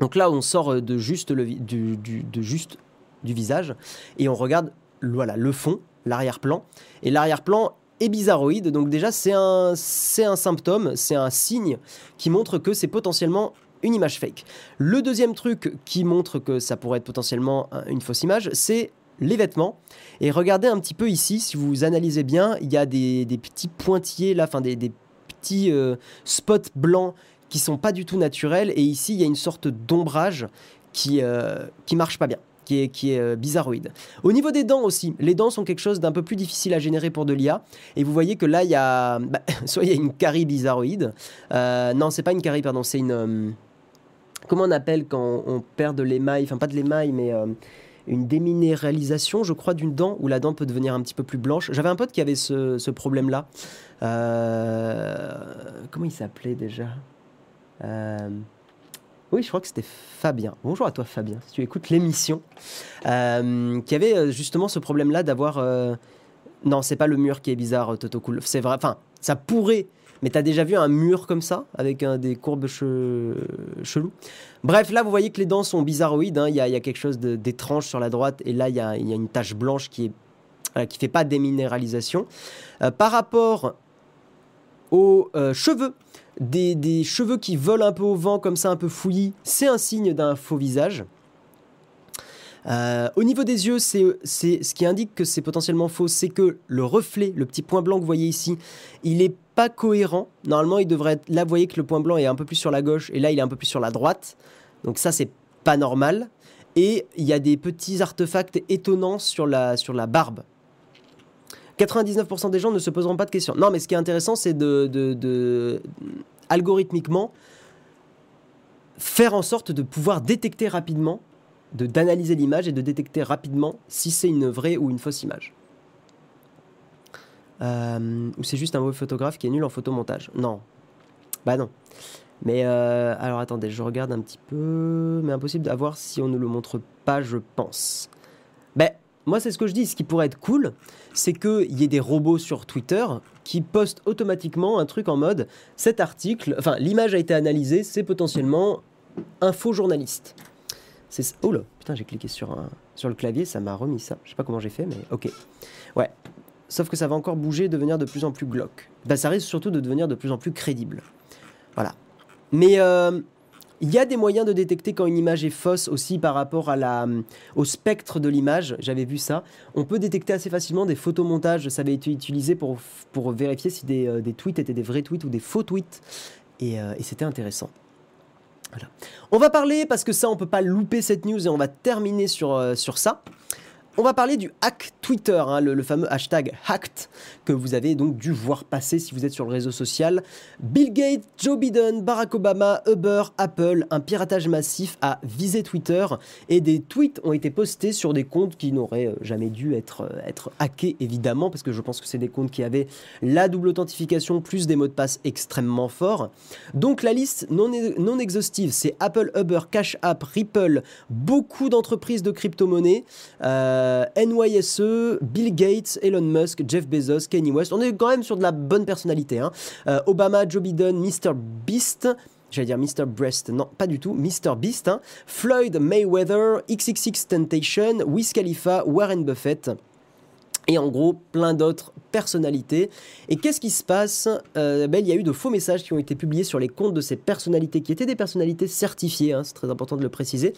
Donc là, on sort de juste, le, de juste du visage et on regarde voilà, le fond, l'arrière-plan. Et l'arrière-plan est bizarroïde, donc déjà c'est un, c'est un symptôme, c'est un signe qui montre que c'est potentiellement une image fake. Le deuxième truc qui montre que ça pourrait être potentiellement une fausse image, c'est les vêtements. Et regardez un petit peu ici, si vous analysez bien, il y a des, petits pointillés là, enfin des, petits euh, spots blancs qui sont pas du tout naturels. Et ici, il y a une sorte d'ombrage qui, euh, qui marche pas bien qui est, qui est euh, bizarroïde. Au niveau des dents aussi, les dents sont quelque chose d'un peu plus difficile à générer pour de l'IA. Et vous voyez que là, il y a, bah, soit il y a une carie bizarroïde. Euh, non, c'est pas une carie, pardon, c'est une. Euh, comment on appelle quand on perd de l'émail Enfin, pas de l'émail, mais euh, une déminéralisation, je crois, d'une dent où la dent peut devenir un petit peu plus blanche. J'avais un pote qui avait ce, ce problème-là. comment il s'appelait déjà? Oui, je crois que c'était Fabien. Bonjour à toi, Fabien, si tu écoutes l'émission, euh, qui avait euh, justement ce problème-là d'avoir. Euh, non, c'est pas le mur qui est bizarre, Toto Cool. C'est vrai. Enfin, ça pourrait. Mais t'as déjà vu un mur comme ça, avec des courbes chelous? Bref, là, vous voyez que les dents sont bizarroïdes. Hein. Il y, a, quelque chose d'étrange sur la droite, et là, il y a, une tache blanche qui est qui fait pas déminéralisation. par rapport aux cheveux, des, cheveux qui volent un peu au vent, comme ça, un peu fouillis, c'est un signe d'un faux visage. Euh, au niveau des yeux, c'est ce qui indique que c'est potentiellement faux, c'est que le reflet, le petit point blanc que vous voyez ici, il n'est pas cohérent. Normalement, il devrait être. Là, vous voyez que le point blanc est un peu plus sur la gauche, et là, il est un peu plus sur la droite. Donc ça, c'est pas normal. Et il y a des petits artefacts étonnants sur la barbe. 99% des gens ne se poseront pas de questions. Non, mais ce qui est intéressant, c'est de, algorithmiquement faire en sorte de pouvoir détecter rapidement, de d'analyser l'image et de détecter rapidement si c'est une vraie ou une fausse image. Euh, ou c'est juste un mauvais photographe qui est nul en photomontage. Non. Bah non. Mais euh, alors attendez, je regarde un petit peu. Mais impossible d'avoir si on ne le montre pas, je pense. Ben, moi, c'est ce que je dis. Ce qui pourrait être cool, c'est qu'il y ait des robots sur Twitter qui postent automatiquement un truc en mode cet article, enfin, l'image a été analysée, c'est potentiellement un faux journaliste. C'est oh là, putain, j'ai cliqué sur, un, sur le clavier, ça m'a remis ça. Je sais pas comment j'ai fait, mais ok. Ouais. Sauf que ça va encore bouger, devenir de plus en plus glauque. Bah, ça risque surtout de devenir de plus en plus crédible. Voilà. Mais euh, il y a des moyens de détecter quand une image est fausse aussi par rapport à la, euh, au spectre de l'image. J'avais vu ça. On peut détecter assez facilement des photomontages. Ça avait été utilisé pour, pour vérifier si des, euh, des tweets étaient des vrais tweets ou des faux tweets. Et, euh, c'était intéressant. On va parler, parce que ça, on peut pas louper cette news et on va terminer sur, sur ça. On va parler du hack Twitter, hein, le, fameux hashtag hacked que vous avez donc dû voir passer si vous êtes sur le réseau social. Bill Gates, Joe Biden, Barack Obama, Uber, Apple, un piratage massif a visé Twitter et des tweets ont été postés sur des comptes qui n'auraient euh, jamais dû être, euh, être hackés évidemment parce que je pense que c'est des comptes qui avaient la double authentification plus des mots de passe extrêmement forts. Donc la liste non, non exhaustive, c'est Apple, Uber, Cash App, Ripple, beaucoup d'entreprises de crypto-monnaies. Euh, euh, NYSE, Bill Gates, Elon Musk, Jeff Bezos, Kanye West. On est quand même sur de la bonne personnalité. Hein. Euh, Obama, Joe Biden, Mr. Beast. J'allais dire Mr. Breast, non, pas du tout, Mr. Beast, hein. Floyd Mayweather, XXX Temptation, Wiz Khalifa, Warren Buffett et en gros plein d'autres personnalités. Et qu'est-ce qui se passe euh, Il y a eu de faux messages qui ont été publiés sur les comptes de ces personnalités, qui étaient des personnalités certifiées, hein, c'est très important de le préciser,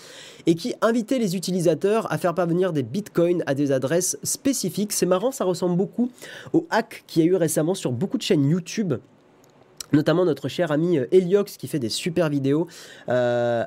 et qui invitaient les utilisateurs à faire parvenir des bitcoins à des adresses spécifiques. C'est marrant, ça ressemble beaucoup au hack qu'il y a eu récemment sur beaucoup de chaînes YouTube notamment notre cher ami euh, Eliox qui fait des super vidéos, euh,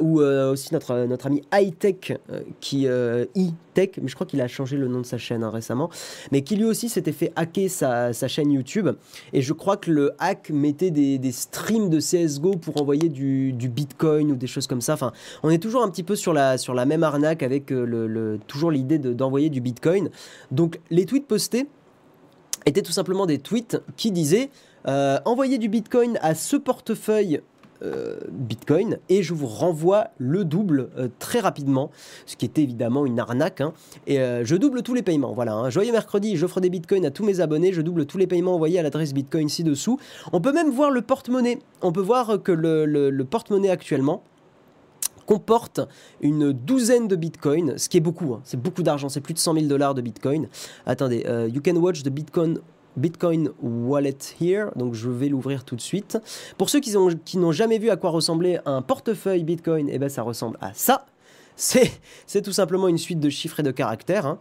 ou euh, aussi notre, notre ami Hightech qui e-tech, mais je crois qu'il a changé le nom de sa chaîne hein, récemment, mais qui lui aussi s'était fait hacker sa, chaîne YouTube. Et je crois que le hack mettait des, streams de CSGO pour envoyer du, Bitcoin ou des choses comme ça. Enfin, on est toujours un petit peu sur la, sur la même arnaque avec le, toujours l'idée d'envoyer du Bitcoin. Donc les tweets postés étaient tout simplement des tweets qui disaient euh, envoyez du Bitcoin à ce portefeuille euh, Bitcoin et je vous renvoie le double euh, très rapidement, ce qui était évidemment une arnaque. Hein. Et je double tous les paiements. Voilà, hein. joyeux mercredi, j'offre des Bitcoins à tous mes abonnés, je double tous les paiements envoyés à l'adresse Bitcoin ci-dessous. On peut même voir le porte-monnaie. On peut voir que le, porte-monnaie actuellement comporte une douzaine de bitcoins, ce qui est beaucoup, hein. c'est beaucoup d'argent, c'est plus de 100 000 dollars de bitcoin. Attendez, you can watch the bitcoin Bitcoin Wallet here, donc je vais l'ouvrir tout de suite. Pour ceux qui, n'ont jamais vu à quoi ressemblait un portefeuille Bitcoin, eh ben ça ressemble à ça. C'est, tout simplement une suite de chiffres et de caractères, hein.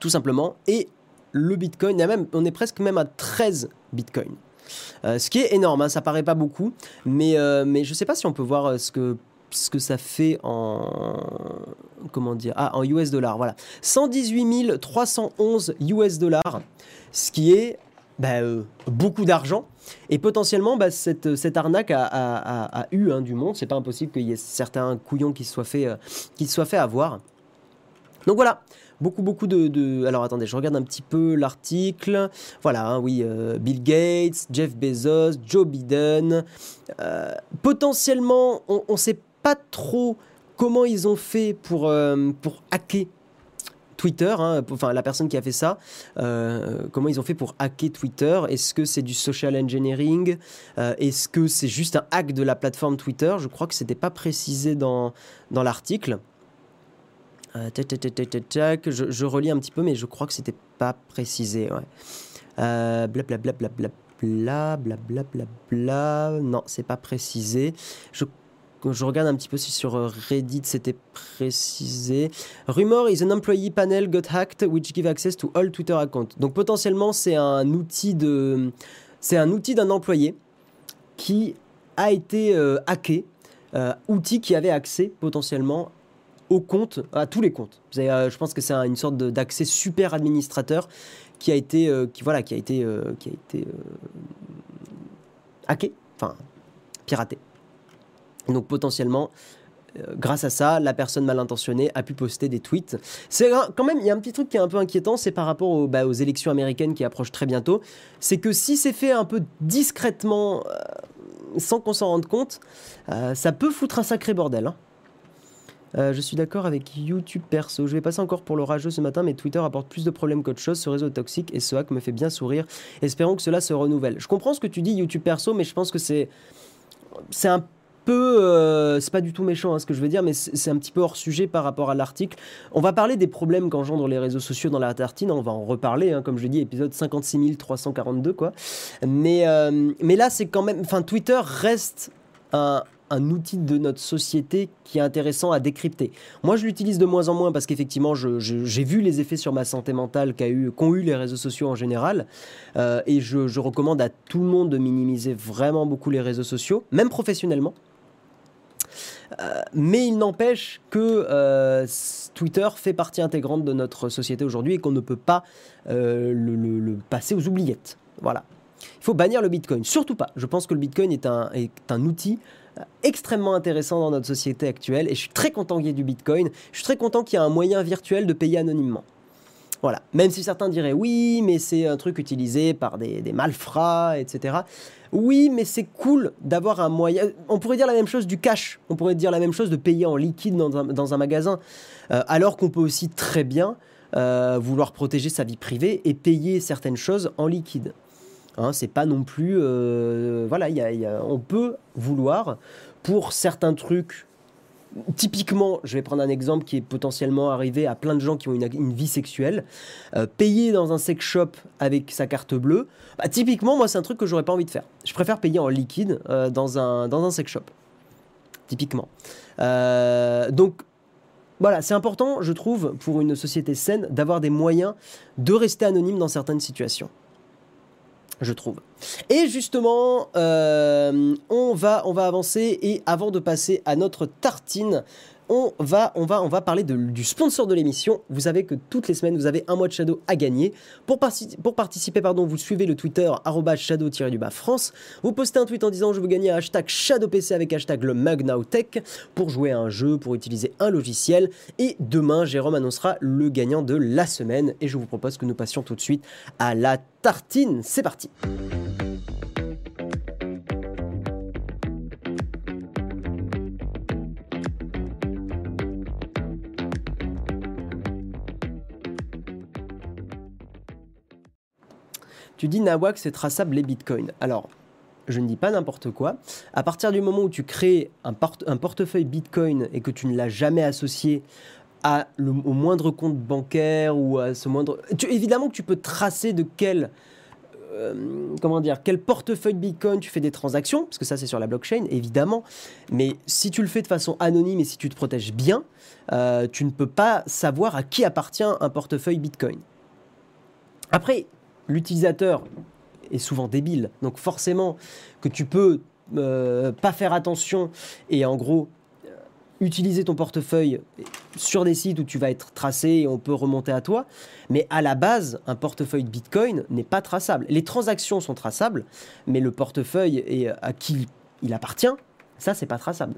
tout simplement. Et le Bitcoin, même, on est presque même à 13 Bitcoins. Euh, ce qui est énorme, hein, ça paraît pas beaucoup, mais, euh, mais je sais pas si on peut voir euh, ce que ce que ça fait en comment dire ah en US dollars voilà 118 311 US dollars ce qui est bah, euh, beaucoup d'argent. Et potentiellement, bah, cette, arnaque a, eu hein, du monde. C'est pas impossible qu'il y ait certains couillons qui se soient fait, euh, qui soient avoir. Donc voilà, beaucoup, beaucoup de, Alors attendez, je regarde un petit peu l'article. Voilà, hein, oui, euh, Bill Gates, Jeff Bezos, Joe Biden. potentiellement, on ne sait pas trop comment ils ont fait pour hacker Twitter, hein, enfin la personne qui a fait ça, euh, comment ils ont fait pour hacker Twitter Est-ce que c'est du social engineering euh, Est-ce que c'est juste un hack de la plateforme Twitter Je crois que c'était pas précisé dans, dans l'article. Euh, je, je, relis un petit peu, mais je crois que c'était pas précisé. Ouais. Blablabla, bla bla bla Non, c'est pas précisé. Je je regarde un petit peu si sur euh, Reddit c'était précisé. Rumor is an employee panel got hacked which give access to all Twitter accounts. Donc potentiellement c'est un outil de c'est un outil d'un employé qui a été euh, hacké, euh, outil qui avait accès potentiellement aux comptes, à tous les comptes. je pense que c'est une sorte d'accès super administrateur qui a été qui voilà qui a été qui a été hacké, enfin piraté. Donc potentiellement, euh, grâce à ça, la personne mal intentionnée a pu poster des tweets. C'est quand même, il y a un petit truc qui est un peu inquiétant, c'est par rapport bah, aux élections américaines qui approchent très bientôt. C'est que si c'est fait un peu discrètement, euh, sans qu'on s'en rende compte, euh, ça peut foutre un sacré bordel. Hein. je suis d'accord avec YouTube perso. Je vais passer encore pour l'orageux ce matin, mais Twitter apporte plus de problèmes qu'autre chose. Ce réseau toxique et ce hack me fait bien sourire. Espérons que cela se renouvelle. Je comprends ce que tu dis, YouTube perso, mais je pense que c'est c'est un euh, c'est pas du tout méchant hein, ce que je veux dire, mais c'est un petit peu hors sujet par rapport à l'article. On va parler des problèmes qu'engendrent les réseaux sociaux dans la tartine, on va en reparler, hein, comme je dis, épisode 56 342 quoi. Mais, euh, mais là, c'est quand même, enfin, Twitter reste un, un outil de notre société qui est intéressant à décrypter. Moi, je l'utilise de moins en moins parce qu'effectivement, j'ai vu les effets sur ma santé mentale qu'ont eu, eu, les réseaux sociaux en général. Euh, et je, recommande à tout le monde de minimiser vraiment beaucoup les réseaux sociaux, même professionnellement. Euh, mais il n'empêche que euh, Twitter fait partie intégrante de notre société aujourd'hui et qu'on ne peut pas euh, le, passer aux oubliettes. Voilà. Il faut bannir le Bitcoin. Surtout pas. Je pense que le Bitcoin est un, est un outil extrêmement intéressant dans notre société actuelle et je suis très content qu'il y ait du Bitcoin. Je suis très content qu'il y ait un moyen virtuel de payer anonymement. Voilà. Même si certains diraient oui, mais c'est un truc utilisé par des, malfrats, etc. Oui, mais c'est cool d'avoir un moyen. On pourrait dire la même chose du cash. On pourrait dire la même chose de payer en liquide dans un, magasin. Euh, alors qu'on peut aussi très bien euh, vouloir protéger sa vie privée et payer certaines choses en liquide. Hein, c'est pas non plus. Euh, voilà, on peut vouloir pour certains trucs typiquement, je vais prendre un exemple qui est potentiellement arrivé à plein de gens qui ont une, vie sexuelle, euh, payer dans un sex shop avec sa carte bleue, bah, typiquement, moi, c'est un truc que j'aurais pas envie de faire. Je préfère payer en liquide euh, dans, un, dans un sex shop. Typiquement. Euh, donc, voilà, c'est important, je trouve, pour une société saine, d'avoir des moyens de rester anonyme dans certaines situations. Je trouve. Et justement, euh, on, va, on va avancer et avant de passer à notre tartine, on va, on va, on va parler du sponsor de l'émission. Vous savez que toutes les semaines, vous avez un mois de Shadow à gagner. Pour, participer, pardon, vous suivez le Twitter shadow-du-bas France. Vous postez un tweet en disant je veux gagner un hashtag ShadowPC avec hashtag le MugNowTech pour jouer à un jeu, pour utiliser un logiciel. Et demain, Jérôme annoncera le gagnant de la semaine. Et je vous propose que nous passions tout de suite à la tartine. C'est parti. Tu dis Nawak, c'est traçable les bitcoins. Alors, je ne dis pas n'importe quoi. À partir du moment où tu crées un, portefeuille bitcoin et que tu ne l'as jamais associé au moindre compte bancaire ou à ce moindre. évidemment que tu peux tracer de quel. Euh, comment dire, quel portefeuille Bitcoin tu fais des transactions, parce que ça c'est sur la blockchain, évidemment. Mais si tu le fais de façon anonyme et si tu te protèges bien, euh, tu ne peux pas savoir à qui appartient un portefeuille Bitcoin. Après, l'utilisateur est souvent débile. Donc forcément que tu peux euh, pas faire attention et en gros euh, utiliser ton portefeuille sur des sites où tu vas être tracé et on peut remonter à toi. Mais à la base, un portefeuille Bitcoin n'est pas traçable. Les transactions sont traçables, mais le portefeuille et à qui il appartient, ça c'est pas traçable.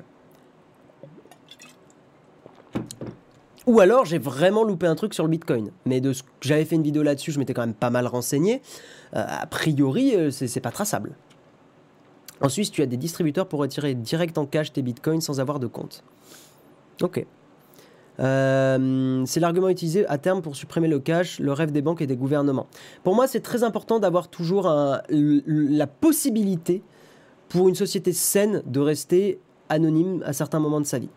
Ou alors j'ai vraiment loupé un truc sur le Bitcoin. Mais de ce que j'avais fait une vidéo là-dessus, je m'étais quand même pas mal renseigné. Euh, a priori, euh, c'est pas traçable. En Suisse, tu as des distributeurs pour retirer direct en cash tes bitcoins sans avoir de compte. Ok. Euh, c'est l'argument utilisé à terme pour supprimer le cash, le rêve des banques et des gouvernements. Pour moi, c'est très important d'avoir toujours la possibilité pour une société saine de rester anonyme à certains moments de sa vie.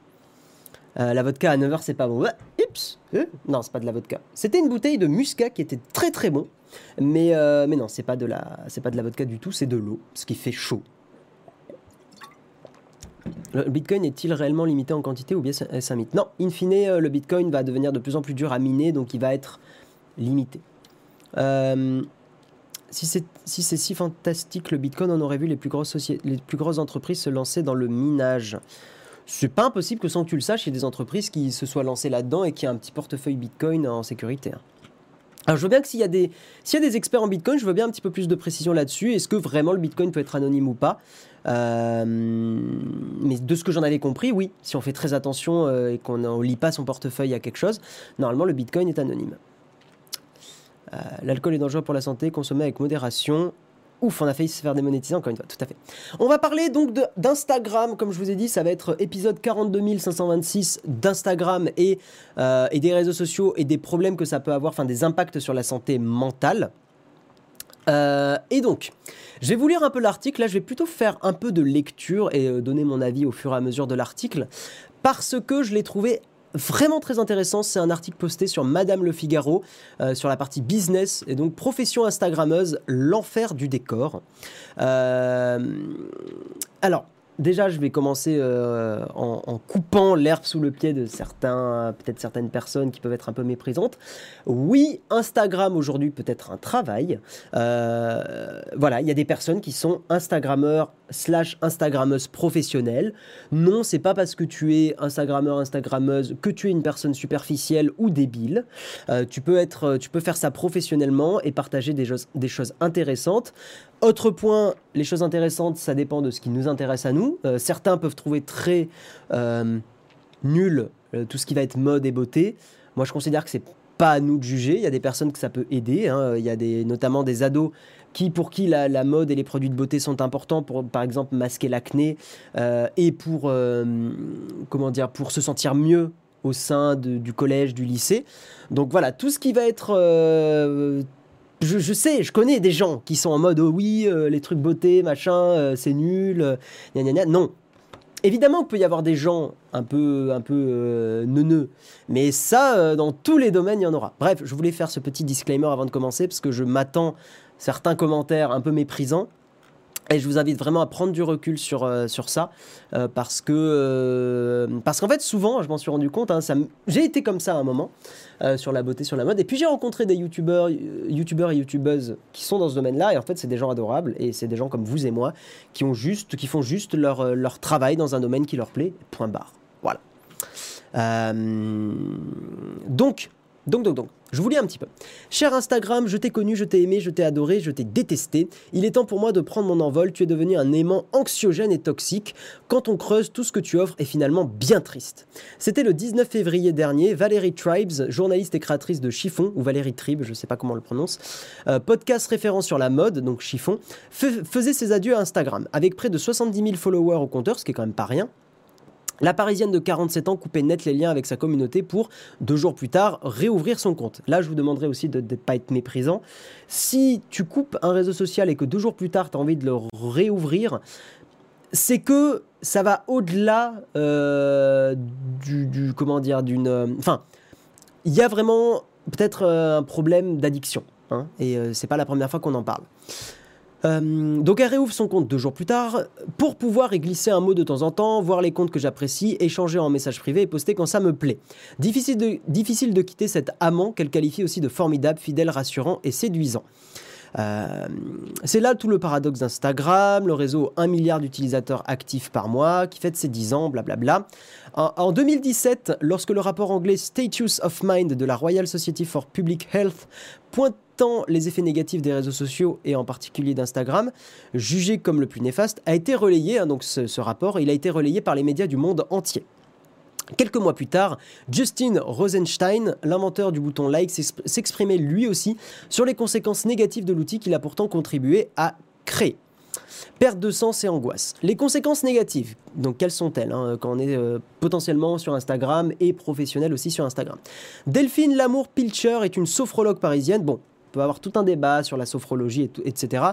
Euh, la vodka à 9h, c'est pas bon. Oups euh, Non, c'est pas de la vodka. C'était une bouteille de muscat qui était très très bon. Mais, euh, mais non, c'est pas, de la, pas de la vodka du tout, c'est de l'eau, ce qui fait chaud. Le Bitcoin est-il réellement limité en quantité ou bien est-ce un mythe Non, in fine, le Bitcoin va devenir de plus en plus dur à miner, donc il va être limité. si c'est si, fantastique le Bitcoin, on aurait vu les plus grosses, les plus grosses entreprises se lancer dans le minage c'est pas impossible que sans que tu le saches, il y ait des entreprises qui se soient lancées là-dedans et qui aient un petit portefeuille Bitcoin en sécurité. Hein. Alors je veux bien que s'il y, a des, experts en Bitcoin, je veux bien un petit peu plus de précision là-dessus. Est-ce que vraiment le Bitcoin peut être anonyme ou pas? Euh, Mais de ce que j'en avais compris, oui. Si on fait très attention euh, et qu'on ne lit pas son portefeuille à quelque chose, normalement le Bitcoin est anonyme. Euh, l'alcool est dangereux pour la santé, consommé avec modération. Ouf, on a failli se faire démonétiser encore une fois, tout à fait. On va parler donc d'Instagram, comme je vous ai dit, ça va être épisode 42 526 d'Instagram et, euh, et des réseaux sociaux et des problèmes que ça peut avoir, enfin des impacts sur la santé mentale. Euh, et donc, je vais vous lire un peu l'article, là je vais plutôt faire un peu de lecture et euh, donner mon avis au fur et à mesure de l'article, parce que je l'ai trouvé vraiment très intéressant. C'est un article posté sur Madame Le Figaro, euh, sur la partie business, et donc profession Instagrammeuse, l'enfer du décor. Euh, alors, Déjà, je vais commencer euh, en, coupant l'herbe sous le pied de certains, peut-être certaines personnes qui peuvent être un peu méprisantes. Oui, Instagram aujourd'hui peut être un travail. Euh, voilà, il y a des personnes qui sont Instagrammeurs slash Instagrammeuses professionnelles. Non, c'est pas parce que tu es Instagrammeur, Instagrammeuse que tu es une personne superficielle ou débile. Euh, tu peux être, tu peux faire ça professionnellement et partager des des choses intéressantes. Autre point, les choses intéressantes, ça dépend de ce qui nous intéresse à nous. Euh, certains peuvent trouver très euh, nul euh, tout ce qui va être mode et beauté. Moi, je considère que c'est pas à nous de juger. Il y a des personnes que ça peut aider. Hein. Il y a des, notamment des ados qui, pour qui la, mode et les produits de beauté sont importants pour, par exemple, masquer l'acné et pour, comment dire, pour se sentir mieux au sein du collège, du lycée. Donc voilà, tout ce qui va être je, sais, je connais des gens qui sont en mode oh oui, euh, les trucs beauté, machin, euh, c'est nul, euh, gna, Non. Évidemment qu'il peut y avoir des gens un peu, un peu neuneux, mais ça, dans tous les domaines, il y en aura. Bref, je voulais faire ce petit disclaimer avant de commencer parce que je m'attends certains commentaires un peu méprisants. Et je vous invite vraiment à prendre du recul sur, euh, sur ça, euh, parce que euh, parce qu'en fait souvent, je m'en suis rendu compte, hein, j'ai été comme ça à un moment sur la beauté, sur la mode, et puis j'ai rencontré des youtubeurs, youtubeurs et youtubeuses qui sont dans ce domaine-là, et en fait c'est des gens adorables, et c'est des gens comme vous et moi qui ont juste, qui font juste leur, leur travail dans un domaine qui leur plaît. Point barre. Voilà. donc donc, donc, donc, je vous lis un petit peu. Cher Instagram, je t'ai connu, je t'ai aimé, je t'ai adoré, je t'ai détesté. Il est temps pour moi de prendre mon envol. Tu es devenu un aimant anxiogène et toxique. Quand on creuse, tout ce que tu offres est finalement bien triste. C'était le 19 février dernier. Valérie Tribes, journaliste et créatrice de Chiffon, ou Valérie Tribe, je ne sais pas comment on le prononce, euh, podcast référent sur la mode, donc Chiffon, faisait ses adieux à Instagram. Avec près de 70 000 followers au compteur, ce qui est quand même pas rien. La Parisienne de 47 ans coupait net les liens avec sa communauté pour, deux jours plus tard, réouvrir son compte. Là, je vous demanderai aussi de ne pas être méprisant. Si tu coupes un réseau social et que deux jours plus tard, tu as envie de le réouvrir, c'est que ça va au-delà euh, du, Comment dire D'une. Euh, enfin, il y a vraiment peut-être euh, un problème d'addiction. Hein, et c'est pas la première fois qu'on en parle. Euh, donc elle réouvre son compte deux jours plus tard pour pouvoir y glisser un mot de temps en temps, voir les comptes que j'apprécie, échanger en message privé et poster quand ça me plaît. Difficile de, quitter cet amant qu'elle qualifie aussi de formidable, fidèle, rassurant et séduisant. Euh, c'est là tout le paradoxe d'Instagram, le réseau 1 milliard d'utilisateurs actifs par mois, qui fête ses 10 ans, blablabla. En 2017, lorsque le rapport anglais Status of Mind de la Royal Society for Public Health pointe les effets négatifs des réseaux sociaux et en particulier d'Instagram, jugé comme le plus néfaste, a été relayé, hein, donc ce, rapport, il a été relayé par les médias du monde entier. Quelques mois plus tard, Justin Rosenstein, l'inventeur du bouton like, s'exprimait lui aussi sur les conséquences négatives de l'outil qu'il a pourtant contribué à créer. Perte de sens et angoisse. Les conséquences négatives, donc quelles sont-elles hein, quand on est euh, potentiellement sur Instagram et professionnel aussi sur Instagram? Delphine Lamour Pilcher est une sophrologue parisienne. Bon, peut avoir tout un débat sur la sophrologie, etc.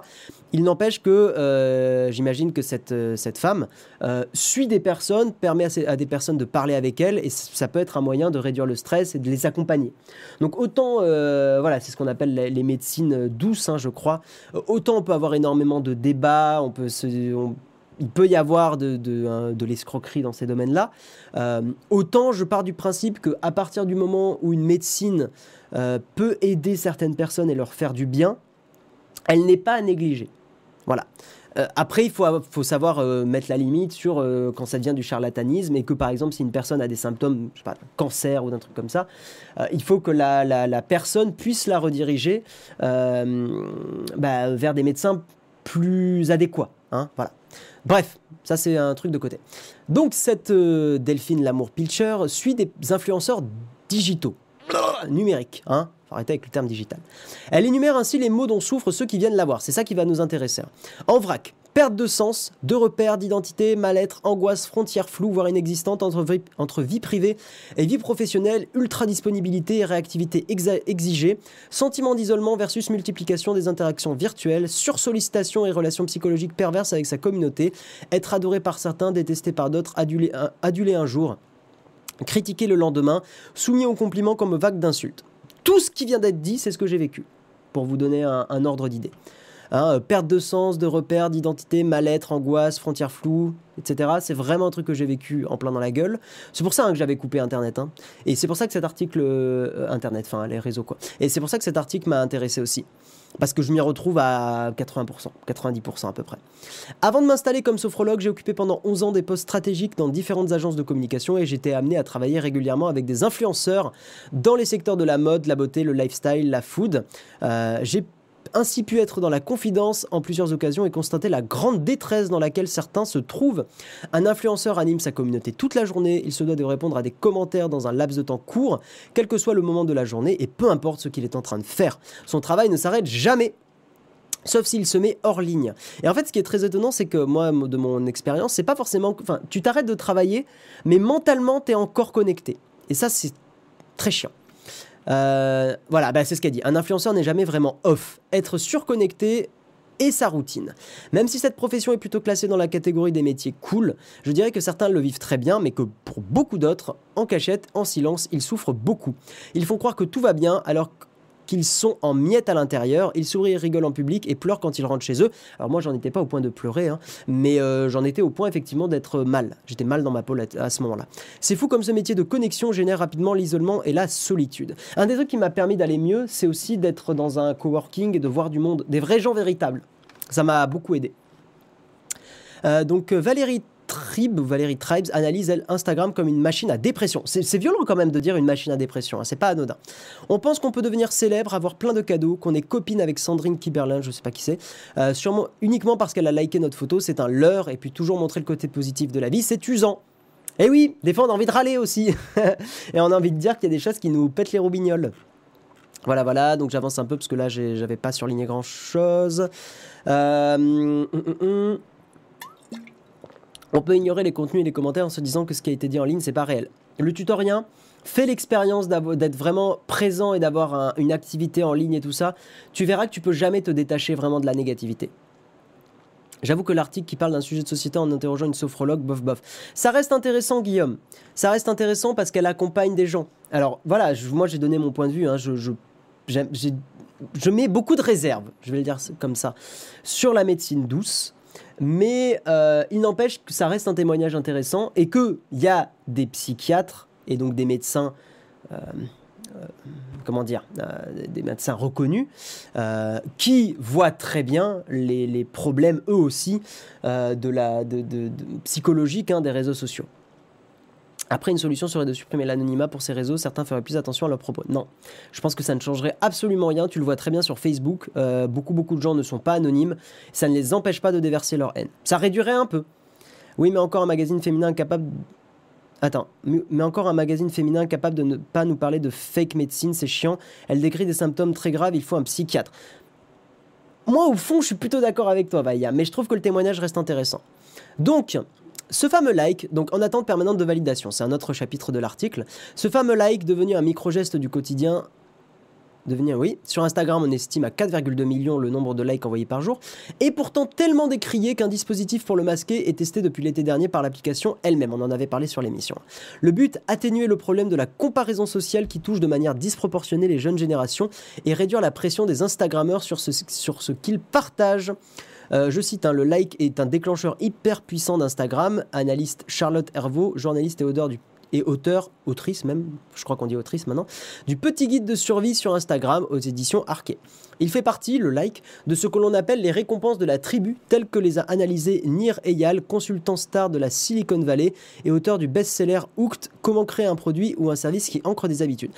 Il n'empêche que euh, j'imagine que cette, euh, cette femme euh, suit des personnes, permet à, des personnes de parler avec elle, et ça peut être un moyen de réduire le stress et de les accompagner. Donc autant, voilà, c'est ce qu'on appelle les, médecines douces, hein, je crois. Autant on peut avoir énormément de débats, on peut se, il peut y avoir de, l'escroquerie dans ces domaines-là. autant je pars du principe qu'à partir du moment où une médecine euh, peut aider certaines personnes et leur faire du bien, elle n'est pas à négliger. Voilà. Euh, après, il faut, savoir euh, mettre la limite sur quand ça devient du charlatanisme et que, par exemple, si une personne a des symptômes, je sais pas, cancer ou d'un truc comme ça, il faut que la, la, personne puisse la rediriger bah, vers des médecins plus adéquats. Hein, voilà. Bref, ça c'est un truc de côté. Donc cette Delphine Lamour Pilcher suit des influenceurs digitaux numérique. Hein Faut arrêter avec le terme digital. Elle énumère ainsi les mots dont souffrent ceux qui viennent la voir. C'est ça qui va nous intéresser. En vrac, perte de sens, de repères, d'identité, mal-être, angoisse, frontières floues, voire inexistantes entre vie, privée et vie professionnelle, ultra-disponibilité et réactivité exigée, sentiment d'isolement versus multiplication des interactions virtuelles, sursollicitation et relations psychologiques perverses avec sa communauté, être adoré par certains, détesté par d'autres, adulé, adulé un jour, critiqué le lendemain, soumis aux compliments comme vague d'insultes. Tout ce qui vient d'être dit, c'est ce que j'ai vécu, pour vous donner un, ordre d'idée. Hein, euh, perte de sens, de repères, d'identité, mal-être, angoisse, frontières floues, etc. C'est vraiment un truc que j'ai vécu en plein dans la gueule. C'est pour ça hein, que j'avais coupé Internet. Hein. Et c'est pour ça que cet article... Euh, Internet, enfin les réseaux quoi. Et c'est pour ça que cet article m'a intéressé aussi parce que je m'y retrouve à 80%, 90% à peu près. Avant de m'installer comme sophrologue, j'ai occupé pendant 11 ans des postes stratégiques dans différentes agences de communication et j'étais amené à travailler régulièrement avec des influenceurs dans les secteurs de la mode, la beauté, le lifestyle, la food. Euh, j'ai ainsi pu être dans la confidence en plusieurs occasions et constater la grande détresse dans laquelle certains se trouvent. Un influenceur anime sa communauté toute la journée, il se doit de répondre à des commentaires dans un laps de temps court, quel que soit le moment de la journée et peu importe ce qu'il est en train de faire. Son travail ne s'arrête jamais. Sauf s'il se met hors ligne. Et en fait, ce qui est très étonnant, c'est que moi, de mon expérience, c'est pas forcément. Enfin, tu t'arrêtes de travailler, mais mentalement, tu es encore connecté. Et ça, c'est très chiant. Euh, voilà, bah, c'est ce qu'elle dit. Un influenceur n'est jamais vraiment off. Être surconnecté et sa routine. Même si cette profession est plutôt classée dans la catégorie des métiers cool, je dirais que certains le vivent très bien, mais que pour beaucoup d'autres, en cachette, en silence, ils souffrent beaucoup. Ils font croire que tout va bien alors qu'ils sont en miettes à l'intérieur. Ils sourient et rigolent en public et pleurent quand ils rentrent chez eux. Alors moi, j'en étais pas au point de pleurer, hein, mais euh, j'en étais au point effectivement d'être mal. J'étais mal dans ma peau à, ce moment-là. C'est fou comme ce métier de connexion génère rapidement l'isolement et la solitude. Un des trucs qui m'a permis d'aller mieux, c'est aussi d'être dans un coworking et de voir du monde, des vrais gens véritables. Ça m'a beaucoup aidé. Euh, donc Valérie Trib, Valérie Tribes, analyse elle, Instagram comme une machine à dépression. C'est violent quand même de dire une machine à dépression, hein, c'est pas anodin. On pense qu'on peut devenir célèbre, avoir plein de cadeaux, qu'on est copine avec Sandrine Kiberlin, je sais pas qui c'est, euh, sûrement uniquement parce qu'elle a liké notre photo, c'est un leurre, et puis toujours montrer le côté positif de la vie, c'est usant. Et eh oui, des fois on a envie de râler aussi, et on a envie de dire qu'il y a des choses qui nous pètent les roubignoles. Voilà, voilà, donc j'avance un peu parce que là j'avais pas surligné grand chose. Euh, hum, hum, on peut ignorer les contenus et les commentaires en se disant que ce qui a été dit en ligne, c'est pas réel. Le tutorien fait l'expérience d'être vraiment présent et d'avoir une activité en ligne et tout ça. Tu verras que tu peux jamais te détacher vraiment de la négativité. J'avoue que l'article qui parle d'un sujet de société en interrogeant une sophrologue, bof bof. Ça reste intéressant, Guillaume. Ça reste intéressant parce qu'elle accompagne des gens. Alors voilà, moi j'ai donné mon point de vue. Hein. je mets beaucoup de réserves, je vais le dire comme ça, sur la médecine douce. Mais euh, il n'empêche que ça reste un témoignage intéressant et qu'il y a des psychiatres et donc des médecins, euh, euh, comment dire, des médecins reconnus qui voient très bien les, problèmes eux aussi de hein, des réseaux sociaux. Après, une solution serait de supprimer l'anonymat pour ces réseaux. Certains feraient plus attention à leurs propos. Non, je pense que ça ne changerait absolument rien. Tu le vois très bien sur Facebook. Euh, beaucoup, beaucoup de gens ne sont pas anonymes. Ça ne les empêche pas de déverser leur haine. Ça réduirait un peu. Oui, mais encore un magazine féminin capable. Attends, mais encore un magazine féminin capable de ne pas nous parler de fake médecine, c'est chiant. Elle décrit des symptômes très graves, il faut un psychiatre. Moi, au fond, je suis plutôt d'accord avec toi, Vaya, mais je trouve que le témoignage reste intéressant. Donc, ce fameux like, donc en attente permanente de validation, c'est un autre chapitre de l'article. Ce fameux like, devenu un micro-geste du quotidien, devenir oui. Sur Instagram, on estime à 4,2 millions le nombre de likes envoyés par jour, et pourtant tellement décrié qu'un dispositif pour le masquer est testé depuis l'été dernier par l'application elle-même. On en avait parlé sur l'émission. Le but, atténuer le problème de la comparaison sociale qui touche de manière disproportionnée les jeunes générations et réduire la pression des Instagrammeurs sur ce, sur ce qu'ils partagent. Euh, je cite, hein, le like est un déclencheur hyper puissant d'Instagram. Analyste Charlotte Hervaux, journaliste et auteur du et auteur, autrice même, je crois qu'on dit autrice maintenant, du petit guide de survie sur Instagram aux éditions Arquet. Il fait partie, le like, de ce que l'on appelle les récompenses de la tribu, telles que les a analysées Nir Eyal, consultant star de la Silicon Valley et auteur du best-seller Hooked, Comment créer un produit ou un service qui ancre des habitudes.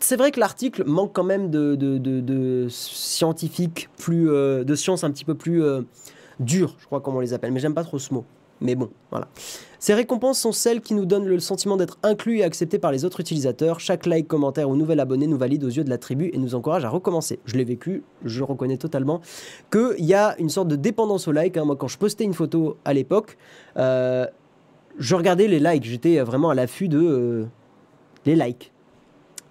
C'est vrai que l'article manque quand même de, de, scientifique, plus, euh, de science un petit peu plus euh, je crois comment on les appelle, mais j'aime pas trop ce mot. Mais bon, voilà. Ces récompenses sont celles qui nous donnent le sentiment d'être inclus et acceptés par les autres utilisateurs. Chaque like, commentaire ou nouvel abonné nous valide aux yeux de la tribu et nous encourage à recommencer. Je l'ai vécu, je reconnais totalement qu'il y a une sorte de dépendance au like. Hein. Moi, quand je postais une photo à l'époque, euh, je regardais les likes. J'étais vraiment à l'affût de euh, les likes.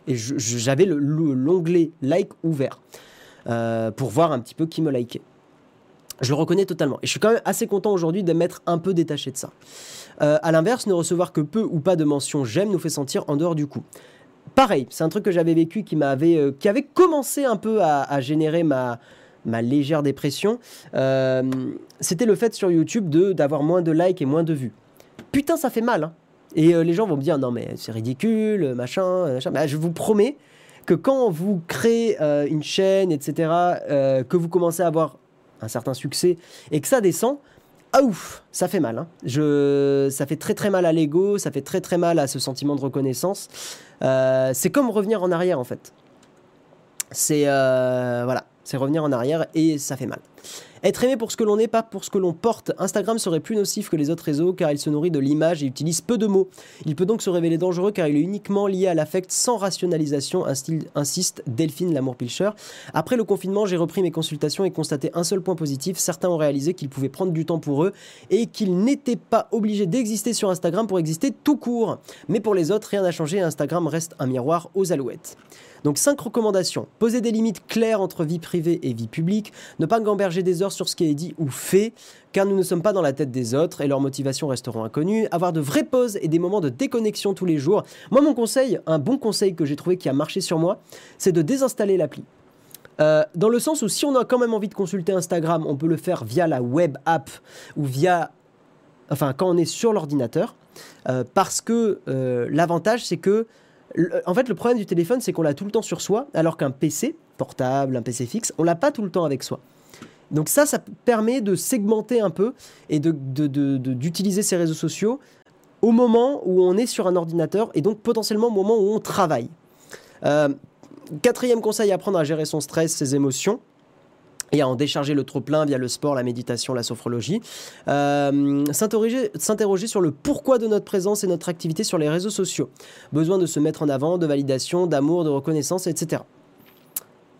Et j'avais l'onglet like ouvert euh, pour voir un petit peu qui me likait. Je le reconnais totalement. Et je suis quand même assez content aujourd'hui de m'être un peu détaché de ça. Euh, à l'inverse, ne recevoir que peu ou pas de mentions j'aime nous fait sentir en dehors du coup. Pareil, c'est un truc que j'avais vécu qui m'avait, euh, qui avait commencé un peu à, générer ma, ma légère dépression. Euh, c'était le fait sur YouTube de d'avoir moins de likes et moins de vues. Putain, ça fait mal. Hein. Et les gens vont me dire non mais c'est ridicule, machin, machin. Bah, je vous promets que quand vous créez une chaîne, etc., que vous commencez à avoir un certain succès et que ça descend, ah ouf, ça fait mal. Hein. Je, ça fait très très mal à l'ego, ça fait très très mal à ce sentiment de reconnaissance. Euh, c'est comme revenir en arrière en fait. C'est euh, voilà, c'est revenir en arrière et ça fait mal. Être aimé pour ce que l'on est, pas pour ce que l'on porte. Instagram serait plus nocif que les autres réseaux car il se nourrit de l'image et utilise peu de mots. Il peut donc se révéler dangereux car il est uniquement lié à l'affect sans rationalisation, insiste Delphine Lamour-Pilcher. Après le confinement, j'ai repris mes consultations et constaté un seul point positif. Certains ont réalisé qu'ils pouvaient prendre du temps pour eux et qu'ils n'étaient pas obligés d'exister sur Instagram pour exister tout court. Mais pour les autres, rien n'a changé Instagram reste un miroir aux alouettes. Donc 5 recommandations. Poser des limites claires entre vie privée et vie publique. Ne pas gamberger des heures sur ce qui est dit ou fait, car nous ne sommes pas dans la tête des autres et leurs motivations resteront inconnues. Avoir de vraies pauses et des moments de déconnexion tous les jours. Moi, mon conseil, un bon conseil que j'ai trouvé qui a marché sur moi, c'est de désinstaller l'appli. Euh, dans le sens où si on a quand même envie de consulter Instagram, on peut le faire via la web app ou via, enfin quand on est sur l'ordinateur, euh, parce que euh, l'avantage c'est que, en fait le problème du téléphone c'est qu'on l'a tout le temps sur soi, alors qu'un PC portable, un PC fixe, on l'a pas tout le temps avec soi. Donc ça, ça permet de segmenter un peu et d'utiliser de, ces réseaux sociaux au moment où on est sur un ordinateur et donc potentiellement au moment où on travaille. Quatrième conseil, apprendre à gérer son stress, ses émotions et à en décharger le trop-plein via le sport, la méditation, la sophrologie. Euh, S'interroger sur le pourquoi de notre présence et notre activité sur les réseaux sociaux. Besoin de se mettre en avant, de validation, d'amour, de reconnaissance, etc.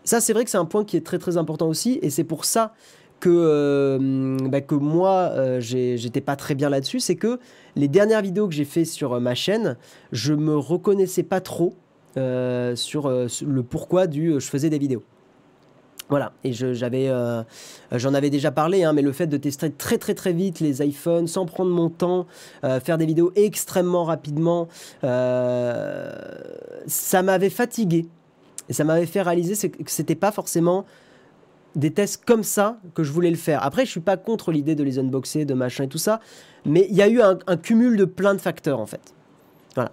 Ça, c'est vrai que c'est un point qui est très très important aussi, et c'est pour ça que, euh, bah, que moi, euh, j'étais pas très bien là-dessus. C'est que les dernières vidéos que j'ai fait sur ma chaîne, je me reconnaissais pas trop euh, sur, euh, le pourquoi du euh, je faisais des vidéos. Voilà, et j'avais, j'en avais déjà parlé, hein, mais le fait de tester très très très vite les iPhones sans prendre mon temps, faire des vidéos extrêmement rapidement, ça m'avait fatigué. Et ça m'avait fait réaliser que c'était pas forcément des tests comme ça que je voulais le faire. Après, je suis pas contre l'idée de les unboxer, de machin et tout ça, mais il y a eu un, cumul de plein de facteurs en fait. Voilà.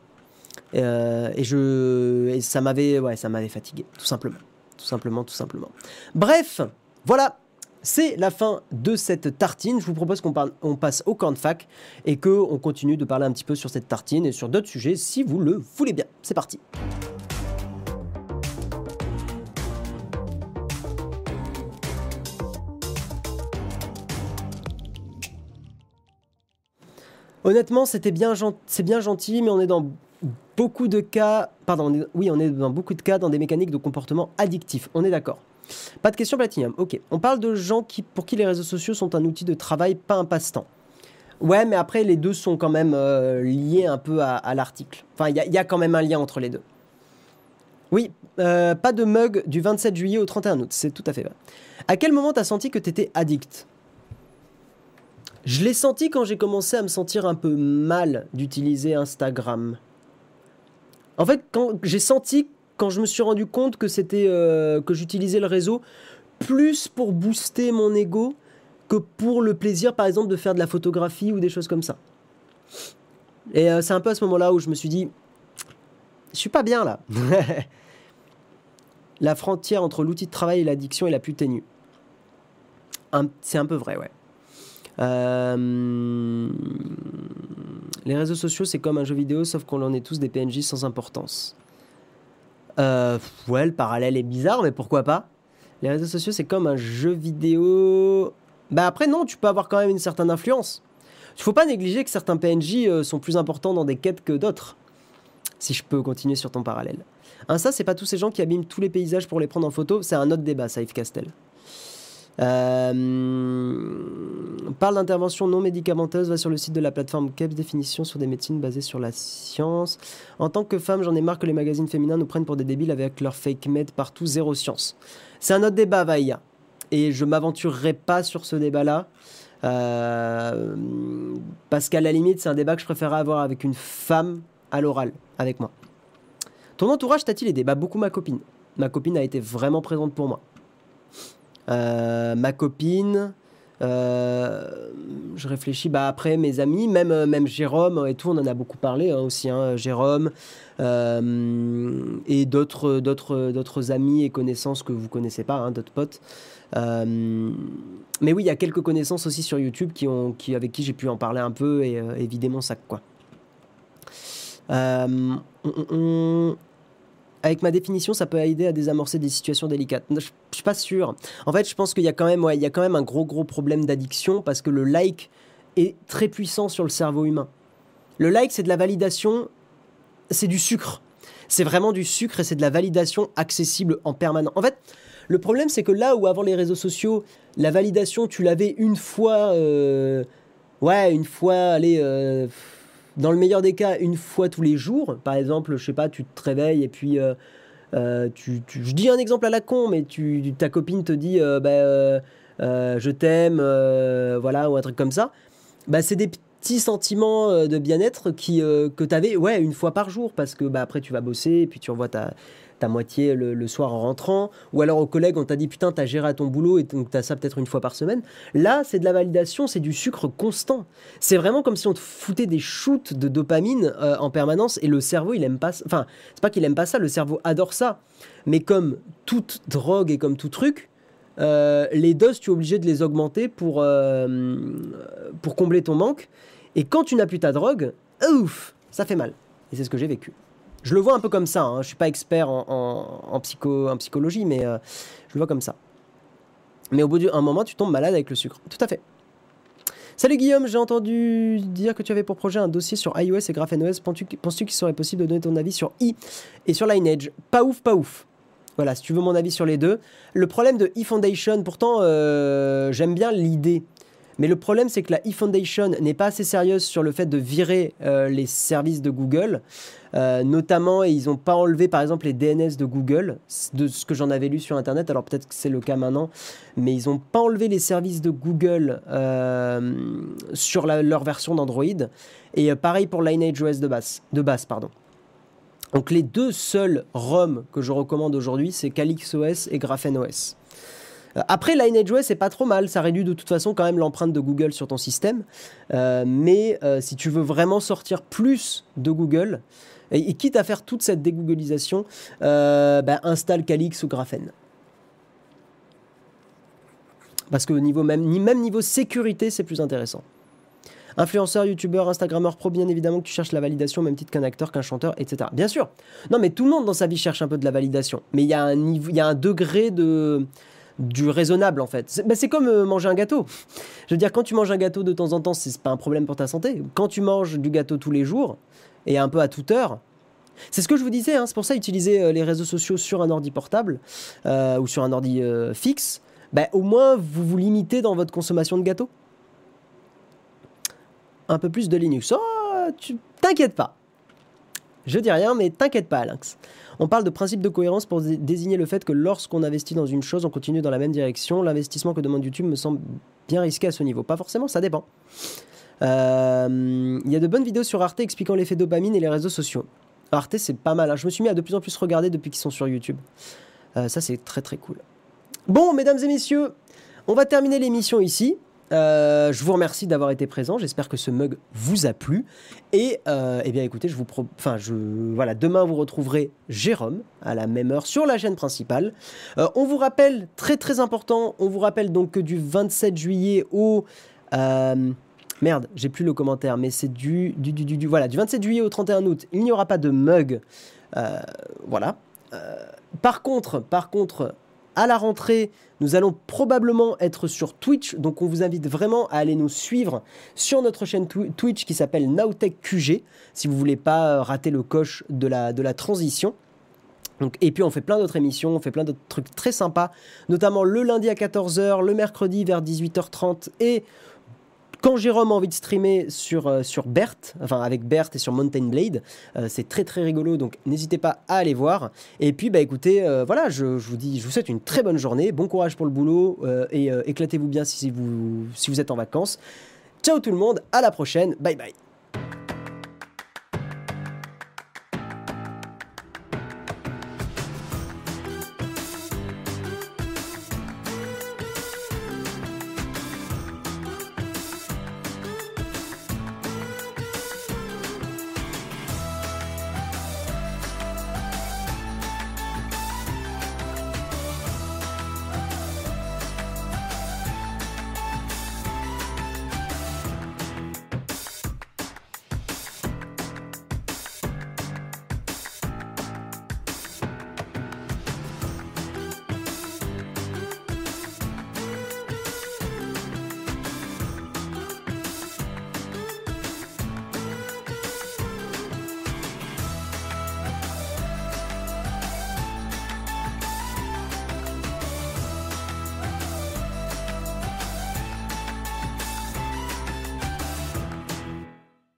Euh, et, je, ça m'avait ouais, ça m'avait fatigué, tout simplement. Tout simplement, tout simplement. Bref, voilà, c'est la fin de cette tartine. Je vous propose qu'on on passe au camp de fac et qu'on continue de parler un petit peu sur cette tartine et sur d'autres sujets si vous le voulez bien. C'est parti. Honnêtement, c'était bien, c'est bien gentil, mais on est dans beaucoup de cas, pardon, oui, on est dans beaucoup de cas dans des mécaniques de comportement addictif. On est d'accord. Pas de question Platinum. Ok. On parle de gens pour qui les réseaux sociaux sont un outil de travail, pas un passe-temps. Ouais, mais après, les deux sont quand même euh, liés un peu à, l'article. Enfin, il y, a quand même un lien entre les deux. Oui, euh, pas de mug du 27 juillet au 31 août, c'est tout à fait vrai. À quel moment t'as senti que t'étais addict? Je l'ai senti quand j'ai commencé à me sentir un peu mal d'utiliser Instagram. En fait, j'ai senti, quand je me suis rendu compte que c'était euh, que j'utilisais le réseau plus pour booster mon ego que pour le plaisir, par exemple, de faire de la photographie ou des choses comme ça. Et euh, c'est un peu à ce moment-là où je me suis dit, je suis pas bien là. la frontière entre l'outil de travail et l'addiction est la plus ténue. C'est un peu vrai, ouais. Euh, les réseaux sociaux, c'est comme un jeu vidéo, sauf qu'on en est tous des PNJ sans importance. Euh, ouais, le parallèle est bizarre, mais pourquoi pas Les réseaux sociaux, c'est comme un jeu vidéo. Bah après, non, tu peux avoir quand même une certaine influence. Il faut pas négliger que certains PNJ euh, sont plus importants dans des quêtes que d'autres. Si je peux continuer sur ton parallèle. Un ça, c'est pas tous ces gens qui abîment tous les paysages pour les prendre en photo, c'est un autre débat, Safe Castel. Euh, parle d'intervention non médicamenteuse, va sur le site de la plateforme KEPS Définition sur des médecines basées sur la science. En tant que femme, j'en ai marre que les magazines féminins nous prennent pour des débiles avec leur fake med partout, zéro science. C'est un autre débat, Vaïa. Et je m'aventurerai pas sur ce débat-là. Euh, parce qu'à la limite, c'est un débat que je préférerais avoir avec une femme à l'oral, avec moi. Ton entourage t'a-t-il aidé? Bah beaucoup ma copine. Ma copine a été vraiment présente pour moi. Euh, ma copine. Euh, je réfléchis, bah après mes amis, même, euh, même Jérôme et tout, on en a beaucoup parlé hein, aussi, hein, Jérôme, et d'autres, d'autres, amis et connaissances que vous connaissez pas, hein, d'autres potes. mais oui, il y a quelques connaissances aussi sur YouTube qui ont, qui, avec qui j'ai pu en parler un peu et, mon sac, quoi. Avec ma définition, ça peut aider à désamorcer des situations délicates. Je, ne suis pas sûr. En fait, je pense qu'il y a quand même, il y a quand même un gros gros problème d'addiction parce que le like est très puissant sur le cerveau humain. Le like, c'est de la validation, c'est du sucre. C'est vraiment du sucre et c'est de la validation accessible en permanence. En fait, le problème, c'est que là où avant les réseaux sociaux, la validation, tu l'avais une fois, euh, ouais, une fois, allez. Euh, dans le meilleur des cas, une fois tous les jours. Par exemple, je sais pas, tu te réveilles et puis euh, euh, tu, je dis un exemple à la con, mais tu, ta copine te dit, euh, bah, je t'aime, voilà, ou un truc comme ça, bah, c'est des petits sentiments de bien-être qui, que tu avais ouais, une fois par jour, parce que bah, après tu vas bosser, et puis tu envoies ta, ta moitié le, soir en rentrant, ou alors aux collègues, on t'a dit putain, t'as géré à ton boulot et donc t'as ça peut-être une fois par semaine. Là, c'est de la validation, c'est du sucre constant. C'est vraiment comme si on te foutait des shoots de dopamine euh, en permanence et le cerveau, il aime pas Enfin, c'est pas qu'il aime pas ça, le cerveau adore ça. Mais comme toute drogue et comme tout truc, euh, les doses, tu es obligé de les augmenter pour, euh, pour combler ton manque. Et quand tu n'as plus ta drogue, ouf, ça fait mal. Et c'est ce que j'ai vécu. Je le vois un peu comme ça. Hein. Je suis pas expert en, psycho, en psychologie, mais euh, je le vois comme ça. Mais au bout d'un moment, tu tombes malade avec le sucre. Tout à fait. Salut Guillaume, j'ai entendu dire que tu avais pour projet un dossier sur iOS et GraphenOS. Penses-tu qu'il serait possible de donner ton avis sur i et sur Lineage? Pas ouf, pas ouf. Voilà, si tu veux mon avis sur les deux. Le problème de eFoundation, pourtant, euh, j'aime bien l'idée mais le problème, c'est que la eFoundation n'est pas assez sérieuse sur le fait de virer euh, les services de Google. Euh, notamment, et ils n'ont pas enlevé par exemple les DNS de Google, de ce que j'en avais lu sur Internet, alors peut-être que c'est le cas maintenant, mais ils n'ont pas enlevé les services de Google euh, sur leur version d'Android. Et pareil pour Lineage OS de base. De base pardon. Donc les deux seuls ROM que je recommande aujourd'hui, c'est CalyxOS et GraphenOS. Euh, après, LineageOS, c'est pas trop mal. Ça réduit de toute façon quand même l'empreinte de Google sur ton système. Euh, mais euh, si tu veux vraiment sortir plus de Google, et, quitte à faire toute cette dégooglisation, bah, installe Calix ou Graphene. Parce que niveau même, même niveau sécurité, c'est plus intéressant. Influenceur, youtubeur, instagrammeur pro, bien évidemment que tu cherches la validation, même titre qu'un acteur, qu'un chanteur, etc. Bien sûr. Non, mais tout le monde dans sa vie cherche un peu de la validation. Mais il y a un degré de, du raisonnable en fait. C'est bah, comme euh, manger un gâteau. Je veux dire, quand tu manges un gâteau de temps en temps, c'est pas un problème pour ta santé. Quand tu manges du gâteau tous les jours et un peu à toute heure, c'est ce que je vous disais. Hein, c'est pour ça utiliser euh, les réseaux sociaux sur un ordi portable euh, ou sur un ordi fixe. Bah, au moins vous vous limitez dans votre consommation de gâteau. Un peu plus de Linux. Oh, tu t'inquiète pas. Je dis rien, mais t'inquiète pas, Lynx. On parle de principe de cohérence pour désigner le fait que lorsqu'on investit dans une chose, on continue dans la même direction. L'investissement que demande YouTube me semble bien risqué à ce niveau. Pas forcément, ça dépend. Euh, il y a de bonnes vidéos sur Arte expliquant l'effet dopamine et les réseaux sociaux. Arte, c'est pas mal. Hein. Je me suis mis à de plus en plus regarder depuis qu'ils sont sur YouTube. Euh, ça, c'est très très cool. Bon, mesdames et messieurs, on va terminer l'émission ici. Euh, je vous remercie d'avoir été présent. J'espère que ce mug vous a plu. Et euh, eh bien, écoutez, je vous enfin, je voilà, demain vous retrouverez Jérôme à la même heure sur la chaîne principale. Euh, on vous rappelle très très important. On vous rappelle donc que du 27 juillet au merde, j'ai plus le commentaire, mais c'est du du, du, du, voilà, du 27 juillet au 31 août. Il n'y aura pas de mug. voilà. par contre, par contre, à la rentrée, nous allons probablement être sur Twitch, donc on vous invite vraiment à aller nous suivre sur notre chaîne Twitch qui s'appelle Nowtech QG, si vous voulez pas euh, rater le coche de la, transition. Donc, et puis on fait plein d'autres émissions, on fait plein d'autres trucs très sympas, notamment le lundi à 14h, le mercredi vers 18h30 et quand Jérôme a envie de streamer sur, euh, Berthe, enfin avec Berthe et sur Mountain Blade, euh, c'est très très rigolo, donc n'hésitez pas à aller voir. Et puis bah écoutez, euh, voilà, je, vous dis, je vous souhaite une très bonne journée, bon courage pour le boulot et éclatez-vous bien si vous, si vous êtes en vacances. Ciao tout le monde, à la prochaine, bye bye.